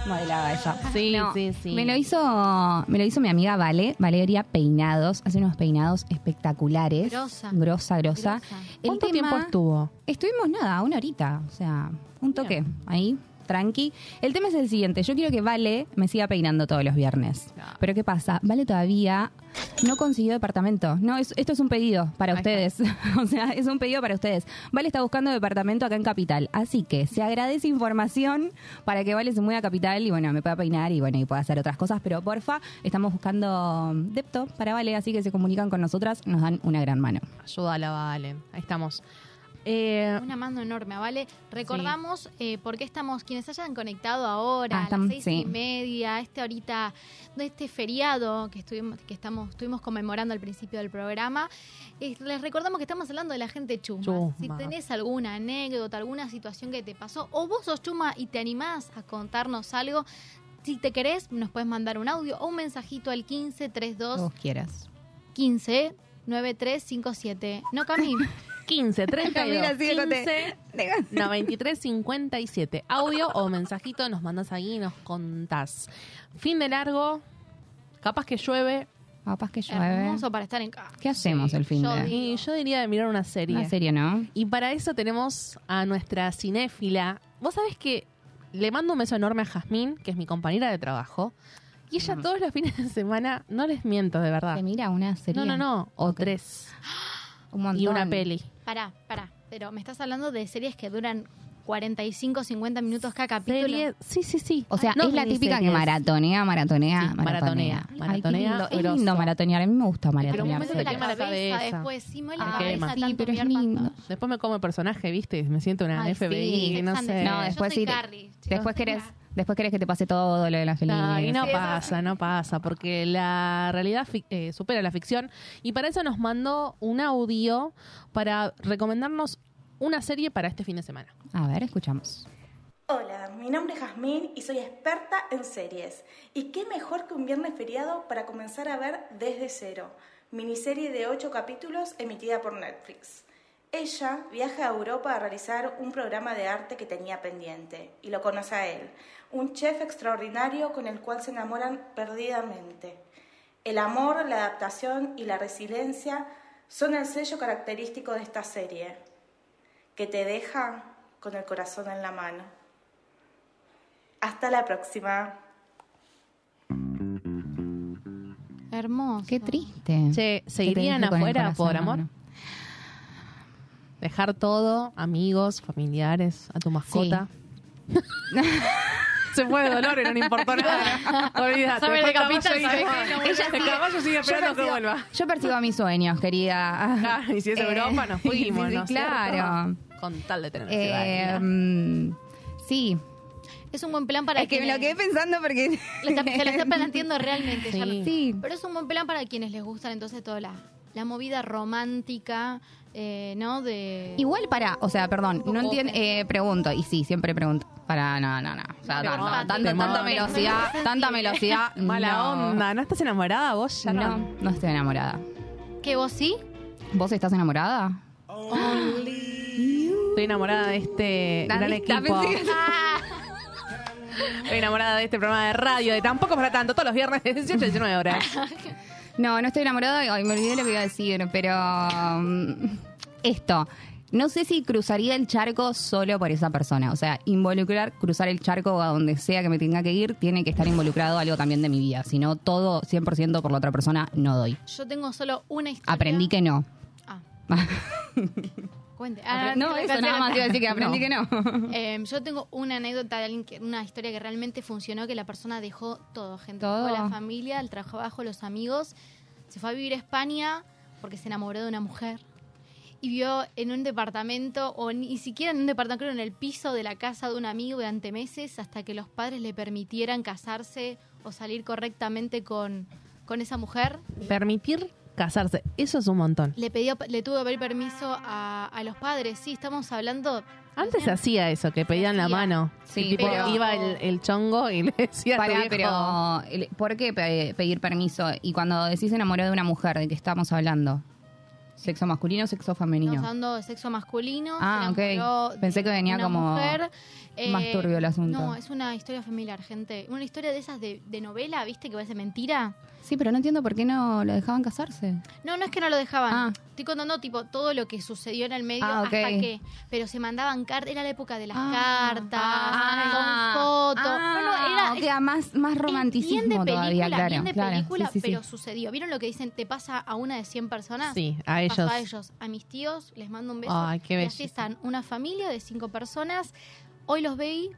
Modelaba ella. Sí, No, sí, sí. Me lo hizo, me lo hizo mi amiga Vale, Valeria Peinados. Hace unos peinados espectaculares. Grosa. Grosa, grosa. Grosa. El ¿Cuánto tema- tiempo estuvo? Estuvimos nada, una horita. O sea, un toque ahí, tranqui. El tema es el siguiente. Yo quiero que Vale me siga peinando todos los viernes. Pero ¿qué pasa? Vale todavía no consiguió departamento. No, es- esto es un pedido para ustedes. o sea, es un pedido para ustedes. Vale está buscando departamento acá en Capital. Así que se agradece información para que Vale se mueva a Capital y bueno, me pueda peinar y bueno, y pueda hacer otras cosas. Pero porfa, estamos buscando depto para Vale, así que se comunican con nosotras, nos dan una gran mano. Ayúdala, Valen. Ahí estamos. Eh, Una mano enorme, ¿vale? Recordamos eh, por qué estamos, quienes hayan conectado ahora, Ah, a las seis sí. y media, este ahorita, de este feriado que estuvimos, que estamos, estuvimos conmemorando al principio del programa, eh, les recordamos que estamos hablando de la gente chuma. Si tenés alguna anécdota, alguna situación que te pasó, o vos sos chuma y te animás a contarnos algo, si te querés, nos puedes mandar un audio o un mensajito al 1532 Vos quieras. 15 9357. No, Cami. 15, 32, Camila, sigue con 15, 93, 57. Audio o mensajito nos mandas ahí y nos contás. Fin de largo, capaz que llueve. Capaz que llueve. Hermoso para estar en casa. ¿Qué hacemos el fin yo de? Y yo diría de mirar una serie. Una serie, ¿no? Y para eso tenemos a nuestra cinéfila. Vos sabés que le mando un beso enorme a Jazmín, que es mi compañera de trabajo. Y ella Mm. todos los fines de semana, no les miento de verdad. Se mira una serie. No, no, no. O tres. Un montón. Y una peli. Pará, pará. Pero me estás hablando de series que duran 45, 50 minutos cada capítulo. Serie, sí, sí, sí. O sea, No es la típica que maratonea, maratonea, Sí, maratonea, Ay, qué maratonea, lindo. Es lindo maratonear. A mí me gusta Pero un maratonear. momento me la cabeza, después sí me la quema. cabeza Sí, tanto pero es lindo. Después me como personaje, ¿viste? Me siento una Ay, FBI, sí, no sé. No, Yo después soy sí chicos. Después querés, después querés que te pase todo lo de la feliz. Ay, no Sí, pasa, no pasa, porque la realidad fic- eh, supera la ficción. Y para eso nos mandó un audio para recomendarnos una serie para este fin de semana. A ver, escuchamos. Hola, mi nombre es Jazmín y soy experta en series. ¿Y qué mejor que un viernes feriado para comenzar a ver Desde Cero, miniserie de 8 capítulos emitida por Netflix? Ella viaja a Europa a realizar un programa de arte que tenía pendiente y lo conoce a él, un chef extraordinario con el cual se enamoran perdidamente. El amor, la adaptación y la resiliencia son el sello característico de esta serie, que te deja con el corazón en la mano. Hasta la próxima. Hermoso. Qué triste. Che, ¿se irían afuera por amor? Dejar todo, amigos, familiares, a tu mascota. Se fue de dolor y no le importó nada. Olvídate. Sobre Fue el caballo y Ella vuelve. el caballo sigue Yo esperando que percibo- vuelva. Yo percibo mis sueños, querida. Ah, y si es Eh, Europa, nos fuimos, sí, sí, ¿no es cierto? claro. Con tal de tener Eh, mm, sí. Es un buen plan para Es que me lo quedé pensando porque... Le está- se lo está planteando realmente. Sí. Sí. Pero es un buen plan para quienes les gustan entonces toda la, la movida romántica, eh, ¿no? De... Igual para, o sea, perdón, no entiendo, eh, pregunto, y sí, siempre pregunto. Para, no, no, no. O sea, tanto- no, tanto- tanta velocidad, tanta velocidad. Mala no. onda. ¿No estás enamorada vos, ya No, no estoy enamorada. ¿Que vos sí? ¿Vos estás enamorada? Estoy enamorada de este La gran equipo. Estoy enamorada de este programa de radio, de tampoco para tanto, todos los viernes de 18 a 19 horas. No, no estoy enamorada. Ay, me olvidé lo que iba a decir, pero. um, esto. No sé si cruzaría el charco solo por esa persona. O sea, involucrar, cruzar el charco a donde sea que me tenga que ir, tiene que estar involucrado algo también de mi vida. Si no, todo 100% por la otra persona, no doy. Yo tengo solo una historia. Aprendí que no. Ah. Ah. Cuente. Apre- no, eso nada más iba a decir que aprendí que no. Eh, yo tengo una anécdota de alguien que, una historia que realmente funcionó, que la persona dejó todo, gente. Todo. Dejó la familia, el trabajo, los amigos. Se fue a vivir a España porque se enamoró de una mujer. Y vio en un departamento, o ni siquiera en un departamento, creo en el piso de la casa de un amigo durante meses, hasta que los padres le permitieran casarse o salir correctamente con, con esa mujer. Permitir casarse, eso es un montón. Le pidió, le tuvo que pedir permiso a, a los padres. Sí, estamos hablando. Antes se hacía eso, que pedían la mano. Sí, Y tipo, pero- iba el, el chongo y le decía a tu Pará, viejo, pero ¿por qué pe- pedir permiso? Y cuando decís enamorado de una mujer, ¿de qué estamos hablando? ¿Sexo masculino o sexo femenino? Estamos hablando de sexo masculino. Ah, ok. Pensé que venía como mujer, eh, más turbio el asunto. No, es una historia familiar, gente. Una historia de esas de, de novela, ¿viste? Que parece mentira. Sí, pero no entiendo por qué no lo dejaban casarse. No, no es que no lo dejaban. Ah. Estoy contando, tipo, todo lo que sucedió en el medio Ah, ok. hasta que... Pero se mandaban cartas. Era la época de las Ah. cartas, Ah. con fotos. Ah, no, no, era... más, más romanticismo bien de película, todavía, claro. bien de claro. película, Sí, sí, sí. pero sucedió. ¿Vieron lo que dicen? ¿Te pasa a una de 100 personas? Sí, a Pasó ellos. a ellos. A mis tíos les mando un beso. Ay, qué y así están una familia de cinco personas. Hoy los veí,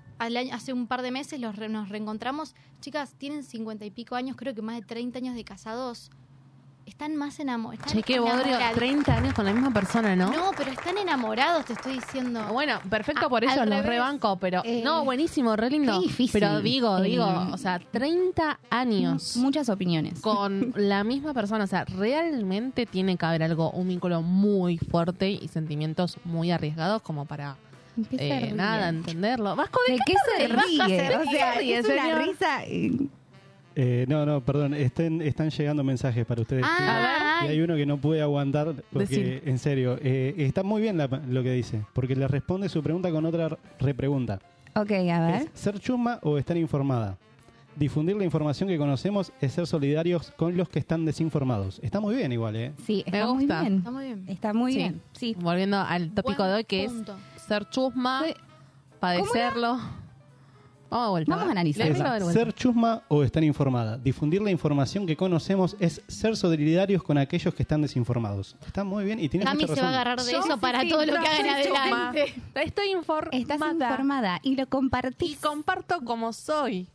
hace un par de meses los re- nos reencontramos. Chicas, tienen cincuenta y pico años, creo que más de 30 años de casados. Están más enamorados. Che, qué bodrio, 30 años con la misma persona, ¿no? No, pero están enamorados, te estoy diciendo. Bueno, perfecto A- por ellos, los rebanco, pero Eh, no, buenísimo, re lindo. qué difícil. Pero digo, Eh, digo, o sea, 30 años Muchas opiniones. con la misma persona, o sea, realmente tiene que haber algo, un vínculo muy fuerte y sentimientos muy arriesgados como para ¿Qué se eh, nada entenderlo. Vasco, ¿de, ¿De qué, qué se ríe? ¿De O qué sea, se ríe, es una señor? risa. eh, Eh, no, no, perdón, estén, están llegando mensajes para ustedes. Ah, y hay uno que no puede aguantar, porque Decime. en serio, eh, está muy bien la- lo que dice, porque le responde su pregunta con otra repregunta. Ok, a ver. ¿Es ser chusma o estar informada? Difundir la información que conocemos es ser solidarios con los que están desinformados. Está muy bien igual, ¿eh? Sí, Me está muy gusta. bien. Está muy bien. Está muy Sí. bien. Sí. Volviendo al tópico Buen de hoy, que punto. es ser chusma, padecerlo. Vamos a vuelta. Vamos a analizar. De vuelta. ser chusma o estar informada. Difundir la información que conocemos es ser solidarios con aquellos que están desinformados. Está muy bien y tiene Cami mucha se va a razón. agarrar de Yo eso para sí, todo lo no que hagan soy chusma. adelante. Estoy informada. Estás informada y lo Y compartís. comparto como soy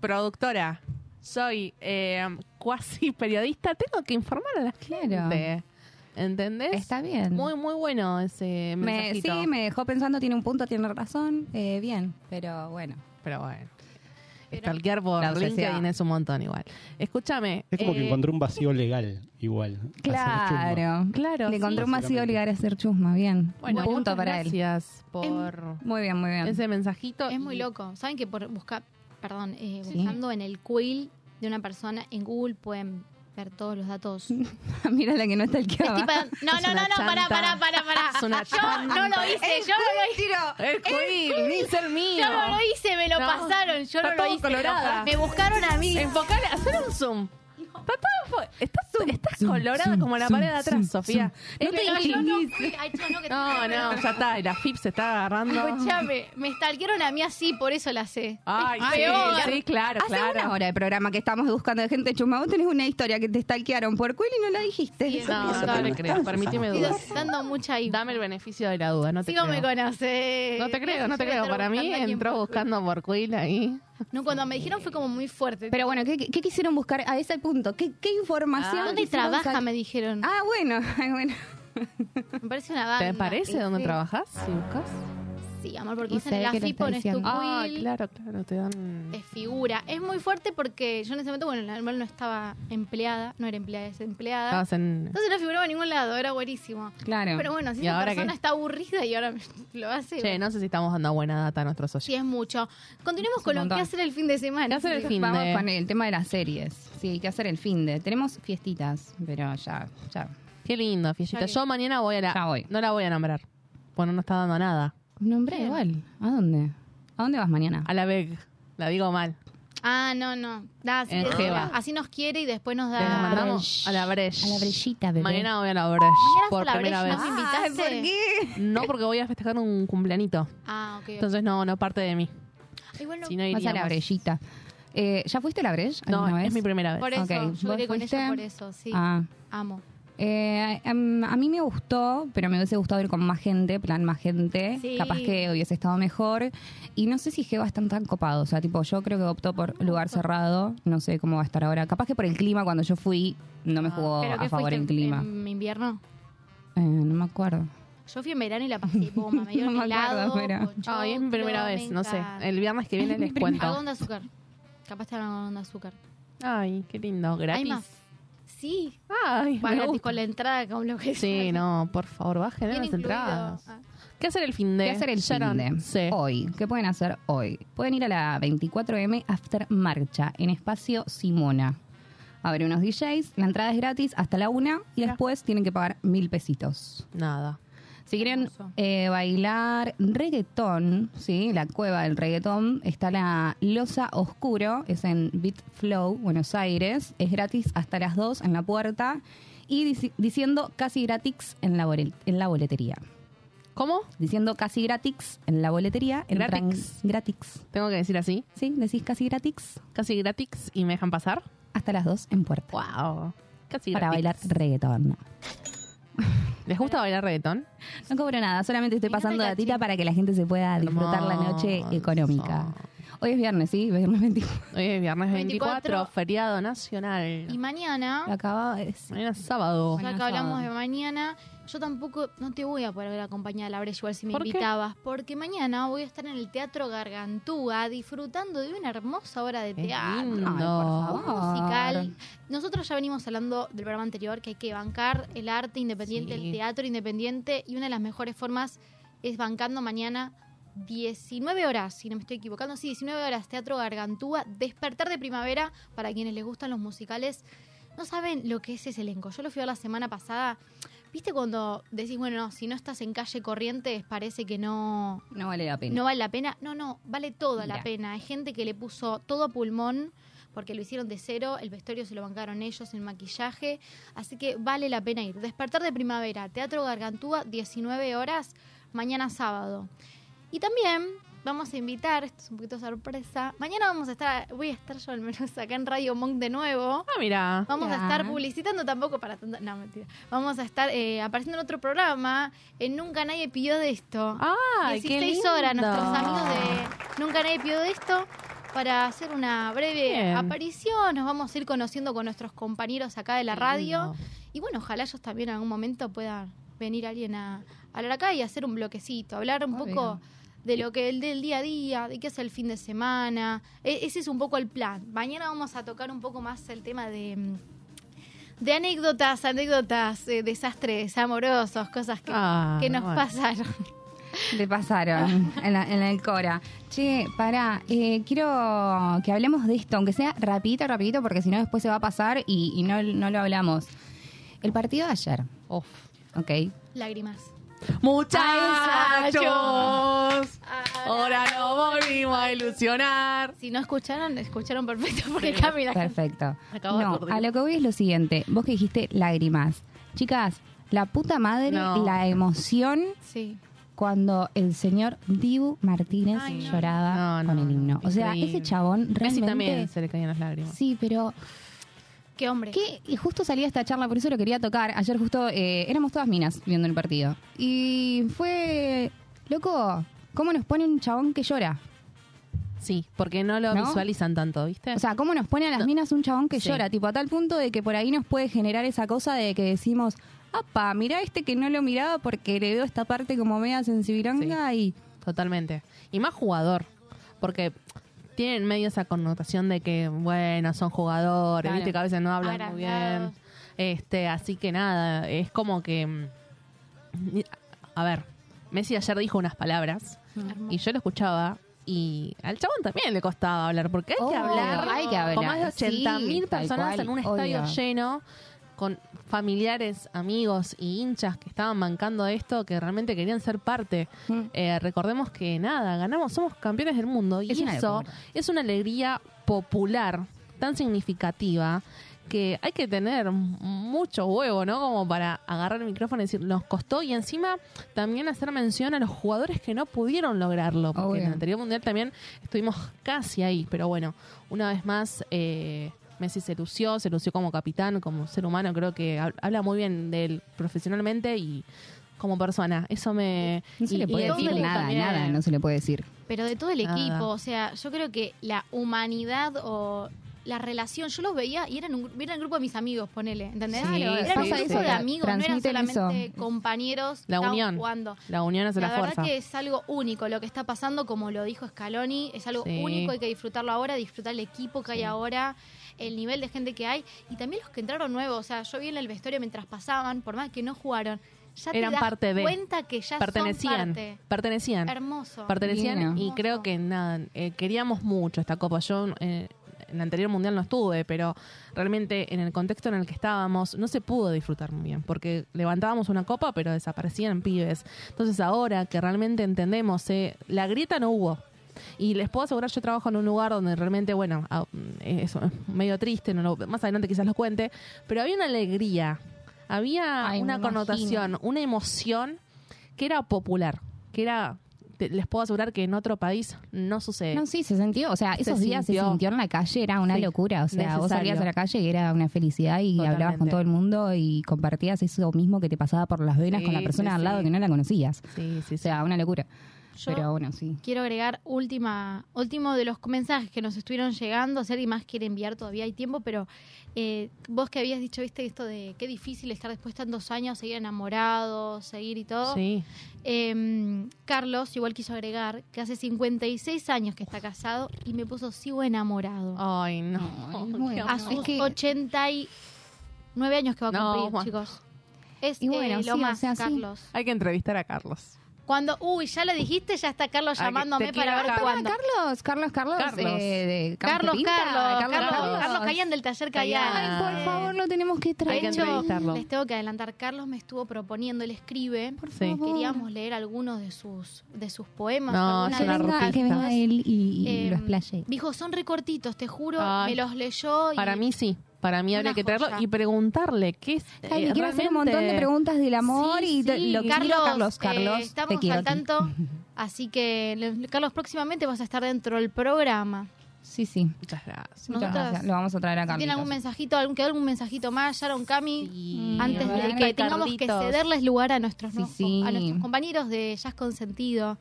productora, soy eh, cuasi periodista, tengo que informar a la Claro. gente. ¿Entendés? Está bien. Muy, muy bueno ese Me, mensajito. sí, me dejó pensando, tiene un punto, tiene razón. Eh, bien, pero bueno. Pero bueno. Stalkear por. LinkedIn es un montón igual. Escúchame. Es como que eh, encontré un vacío legal igual. Claro. Claro, Le sí. encontré un vacío llegar a ser chusma. Bien. Bueno, un punto muchas para él. gracias por Muy bien, muy bien. ese mensajito. Es muy loco. ¿Saben que por buscar, perdón, eh, Sí. buscando en el quill de una persona en Google pueden ver todos los datos? Mira la que no está el que no, no, no, no, pará, pará, pará, pará. Yo no lo hice, yo no lo hice. El ni ser mío. Yo no lo hice, me lo No, pasaron, yo está no lo hice. colorada. Me buscaron a mí. Enfocale, hacer un zoom. Está todo fo- estás, estás colorada como la pared de atrás, Sofía. Yo no fui. Ay, yo no, que No, no, ya está. Y la FIP se está agarrando. Escuchame, me stalkearon a mí así, por eso la sé. Ay, sí, peor. sí, claro, Hace claro. una hora de programa que estamos buscando de gente chusma. Vos tenés una historia que te stalkearon por cuál y no la dijiste. Sí, No, no me le gusta. creo. Permíteme Estoy dudar. dando mucha info. Dame el beneficio de la duda, no te Sigo me creo. conoce. No te creo, no te creo. Para mí entró buscando por Quill ahí. No, cuando me dijeron fue como muy fuerte. Pero bueno, ¿qué, qué quisieron buscar a ese punto? ¿Qué, qué información? ¿Dónde quisieron trabaja? sacar? Me dijeron. Ah, bueno, ay, bueno. Me parece una banda. ¿Te parece dónde sí. trabajas? Si buscas. Sí, amor, porque Y vos en sé la que lo FI está pones tu diciendo. Ah, quill, claro, claro, te dan. te figura. Es muy fuerte porque yo en ese momento, bueno, normal no estaba empleada, no era empleada, es empleada. Estabas en. Entonces no figuraba en ningún lado, era buenísimo. Claro. Pero bueno, si ¿Y esa persona qué? está aburrida y ahora lo hace, Che, no sé si estamos dando buena data a nuestros oyentes. sí es mucho. Continuemos con lo que hacer el fin de semana. ¿Qué hacer el Sí. fin Vamos de- con el tema de las series. Sí, que hacer el fin de. Tenemos fiestitas, pero ya, ya. Qué lindo, fiestita. Yo mañana voy a la. Ya voy. No la voy a nombrar. Bueno, no está dando nada. Nombré Bien. igual. ¿A dónde? ¿A dónde vas mañana? A la VEG. La digo mal. Ah, no, no. Da, sí, En Jeva. así nos quiere y después nos da. Le mandamos a la Breche. A la brellita, bebé. Mañana voy a la Breche Mañana por a la primera Breche, vez. ¿no me invitaste? Ay, ¿por qué? No, porque voy a festejar un cumpleañito. Ah, ok. ok. Entonces no, no parte de mí. Igual no- Si no Vas a la iríamos. brellita. Eh, ¿Ya fuiste a la breche? No, alguna vez? es mi primera vez. Por eso, Ok, yo ¿vos iré con fuiste? ella por eso, sí. Ah. Amo. Eh, em, a mí me gustó, pero me hubiese gustado ir con más gente, plan más gente. Sí. Capaz que hubiese estado mejor. Y no sé si Geva están tan copado. O sea, tipo, yo creo que optó por lugar cerrado. No sé cómo va a estar ahora. Capaz que por el clima, cuando yo fui, no me jugó ¿Pero a favor el clima. en invierno? Eh, no me acuerdo. Yo fui en verano y la pasé bomba. Me dieron No me acuerdo, pochoclo, Ay, es mi primera me vez, no sé. El viernes que viene les cuento. Algodón de azúcar. Capaz te de azúcar. Ay, qué lindo. ¿Gratis? ¿Hay más? Sí. Ay, Va me gratis gusta. con la entrada, con lo que Sí, sea. no, por favor, bajen las incluido. entradas. Ah. ¿Qué hacer el fin de? ¿Qué hacer el Sharon? fin de? Sí. Hoy. ¿Qué pueden hacer hoy? Pueden ir a la 24M After Marcha en Espacio Simona. Abre unos DJs, la entrada es gratis hasta la una y después tienen que pagar mil pesitos. Nada. Si quieren eh, bailar reggaetón, ¿sí? la cueva del reggaetón, está la Losa Oscuro, es en Beat Flow, Buenos Aires. Es gratis hasta las 2 en la puerta y dici- diciendo casi gratis en la, en la boletería. ¿Cómo? Diciendo casi gratis en la boletería. Gratis. Gratis. Tengo que decir así. Sí, decís casi gratis Casi gratis y me dejan pasar. hasta las 2 en puerta. Wow. Casi Para gratis. bailar reggaetón. ¿Les gusta bailar reggaetón? No cobro nada, solamente estoy pasando datita cachín. para que la gente se pueda disfrutar la noche económica. Hoy es viernes, ¿sí? Viernes 24. Hoy es viernes 24, 24, feriado nacional. Y mañana, de decir. Mañana es sábado. ya que hablamos de mañana, yo tampoco, no te voy a poder acompañar a la Breche igual si me ¿Por qué? invitabas, porque mañana voy a estar en el Teatro Gargantúa disfrutando de una hermosa obra de teatro. Ay, por favor. musical. Nosotros ya venimos hablando del programa anterior que hay que bancar el arte independiente, Sí. el teatro independiente y una de las mejores formas es bancando mañana 19 horas, si no me estoy equivocando, sí, 19 horas, Teatro Gargantúa, Despertar de Primavera, para quienes les gustan los musicales, no saben lo que es ese elenco. Yo lo fui a la semana pasada, ¿viste cuando decís, bueno, no, si no estás en calle Corrientes parece que no, No vale la pena. no vale la pena. No, no, vale toda la pena. Hay gente que le puso todo pulmón porque lo hicieron de cero, el vestuario se lo bancaron ellos, el maquillaje, así que vale la pena ir. Despertar de primavera, Teatro Gargantúa, 19 horas, mañana sábado. Y también vamos a invitar, esto es un poquito sorpresa, mañana vamos a estar, voy a estar yo al menos acá en Radio Monk de nuevo. Ah, mira. Vamos a estar publicitando tampoco para tanto. No, mentira. Vamos a estar eh, apareciendo en otro programa. En Nunca Nadie Pidió de Esto. Ay, qué 16 lindo. horas, nuestros amigos de Nunca Nadie Pidió de Esto. Para hacer una breve Bien. aparición, nos vamos a ir conociendo con nuestros compañeros acá de la radio. Y bueno, ojalá ellos también en algún momento puedan venir alguien a, a hablar acá y hacer un bloquecito, hablar un Obvio. poco de lo que el del día a día, de qué es el fin de semana. E- ese es un poco el plan. Mañana vamos a tocar un poco más el tema de de anécdotas, anécdotas, eh, desastres amorosos, cosas que, Ah, que nos bueno. pasaron. Le pasaron en, la, en el Cora. Che, para, quiero que hablemos de esto, aunque sea rapidito, rapidito, porque si no después se va a pasar y, y no, no lo hablamos. El partido de ayer, Uf. ¿ok? Lágrimas. Muchachos, ahora no volvimos a ilusionar. Si no escucharon, escucharon perfecto porque la Perfecto. Acabo de No, aturdir. a lo que voy es lo siguiente. Vos que dijiste lágrimas. Chicas, la puta madre, No. la emoción Sí. cuando el señor Dibu Martínez Ay, no. lloraba No, con el himno. O sea, increíble. ese chabón Messi realmente... también se le caían las lágrimas. Sí, pero Qué hombre. ¿Qué? Y justo salía esta charla, por eso lo quería tocar. Ayer justo eh, éramos todas minas viendo el partido. Y fue, loco, ¿cómo nos pone un chabón que llora? Sí, porque no lo ¿No? visualizan tanto, ¿viste? O sea, ¿cómo nos pone a las minas un chabón que Sí. llora? Tipo, a tal punto de que por ahí nos puede generar esa cosa de que decimos, apa, mira este que no lo miraba porque le veo esta parte como media sensibilonga y... Totalmente. Y más jugador, porque tienen medio esa connotación de que, bueno, son jugadores, Claro. viste que a veces no hablan muy bien. Este, así que nada, es como que a ver, Messi ayer dijo unas palabras y yo lo escuchaba y al chabón también le costaba hablar porque hay que hablar hay que hablar, con más de 80 mil sí, personas cual, en un estadio lleno con familiares, amigos y hinchas que estaban bancando esto, que realmente querían ser parte. Mm. Eh, recordemos que nada, ganamos, somos campeones del mundo y Es eso es una alegría popular, tan significativa, que hay que tener mucho huevo, ¿no? Como para agarrar el micrófono y decir, nos costó. Y encima también hacer mención a los jugadores que no pudieron lograrlo. Porque en el anterior mundial también estuvimos casi ahí. Pero bueno, una vez más, eh, Messi se lució, se lució como capitán, como ser humano. Creo que hab- habla muy bien de él profesionalmente y como persona. Eso me. No se y- le puede de decir nada, también. nada, no se le puede decir. Pero de todo el Nada. equipo, o sea, yo creo que la humanidad o la relación, yo los veía y eran un, gru- eran el grupo de mis amigos, ponele, ¿entendés? Sí, eran un grupo eso, de amigos, no eran solamente eso. compañeros La unión. jugando. La unión hace la, La verdad fuerza. que es algo único lo que está pasando, como lo dijo Scaloni, es algo Sí. único, hay que disfrutarlo ahora, disfrutar el equipo que hay ahora, el nivel de gente que hay y también los que entraron nuevos, o sea, yo vi en el vestuario mientras pasaban, por más que no jugaron, ya Eran te das parte de. cuenta que ya pertenecían. son parte. Pertenecían. Hermoso. Pertenecían y Hermoso. creo que nada, eh, queríamos mucho esta copa. Yo eh, en el anterior mundial no estuve, pero realmente en el contexto en el que estábamos no se pudo disfrutar muy bien, porque levantábamos una copa pero desaparecían pibes. Entonces ahora que realmente entendemos, eh, la grieta no hubo. Y les puedo asegurar, yo trabajo en un lugar donde realmente, bueno, ah, es medio triste, no lo- más adelante quizás lo cuente, pero había una alegría, había Ay, una imagino. connotación, una emoción que era popular, que era, te- les puedo asegurar que en otro país no sucede. No, sí, se sintió, o sea, Se esos días sintió. se sintió en la calle, era una Sí, locura, o sea, vos salías a la calle y era una felicidad y Totalmente. hablabas con todo el mundo y compartías eso mismo que te pasaba por las venas Sí, con la persona sí, al lado que no la conocías. Sí, sí, O sea, una locura. Yo Pero bueno, sí. quiero agregar última, último de los mensajes que nos estuvieron llegando. Si alguien más quiere enviar, todavía hay tiempo, pero eh, vos que habías dicho, viste, esto de qué difícil estar después de tantos años, seguir enamorado, seguir y todo. Sí. Eh, Carlos igual quiso agregar que hace 56 años que está casado y me puso sigo enamorado. Ay, no. Ay, bueno. a sus es que- 89 años que va a cumplir, chicos. Es Y bueno, eh, sí, lo o más, sí. Carlos. Hay que entrevistar a Carlos. Cuando, uy, ya lo dijiste, ya está Carlos llamándome para ver cuándo. Carlos, Carlos, Carlos, Carlos. eh, de Carlos, Pinta, Carlos, Carlos, Carlos, Carlos, del taller. Ay, por favor, lo tenemos que Hay traer. que De hecho, entrevistarlo. les tengo que adelantar, Carlos me estuvo proponiendo, él escribe, Por Sí. favor. queríamos leer algunos de sus de sus poemas. No, es una de venga, que venga él y, y Eh, lo explaye. Dijo, son recortitos, te juro, Ay. me los leyó y Para mí sí. Para mí habría que traerlo joya. y preguntarle qué es. Ay, eh, le quiero hacer un realmente- montón de preguntas del amor Sí, y sí. lo que Carlos, quiero, Carlos, eh, Carlos, estamos te quiero al tanto, así que Carlos, próximamente vas a estar dentro del programa. Sí, sí. Muchas gracias. Muchas gracias. Lo vamos a traer a Si Carlos. tiene algún mensajito, algún, quedó algún mensajito más, Sharon Cami, Sí, antes de que tengamos que cederles lugar a nuestros, Sí, nuevos- sí. a nuestros compañeros de Jazz Consentido.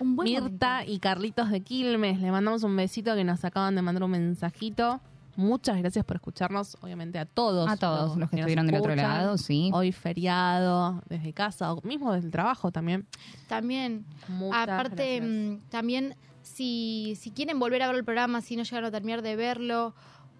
Un buen Mirta momento. y Carlitos de Quilmes, le mandamos un besito que nos acaban de mandar un mensajito. Muchas gracias por escucharnos, obviamente a todos. A todos los que nos estuvieron del otro lado, sí. Hoy feriado, desde casa, o mismo desde el trabajo también. También, Muchas aparte, gracias. mm, también si, si quieren volver a ver el programa, si no llegaron a terminar de verlo,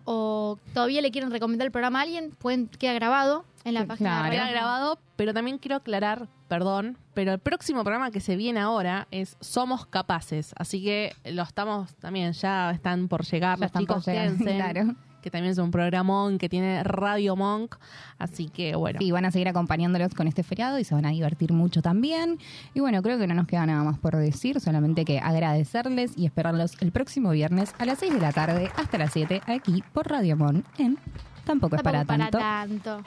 o todavía le quieren recomendar el programa a alguien, pueden queda grabado en la página claro. grabado, pero también quiero aclarar, perdón, pero el próximo programa que se viene ahora es Somos Capaces. Así que lo estamos también, ya están por llegar Ya los chicos, claro. que también es un programón que tiene Radio Monk. Así que bueno. Sí, van a seguir acompañándolos con este feriado y se van a divertir mucho también. Y bueno, creo que no nos queda nada más por decir, solamente que agradecerles y esperarlos el próximo viernes a las 6 de la tarde hasta las 7 aquí por Radio Mon en Tampoco es Tampoco para tanto. tanto.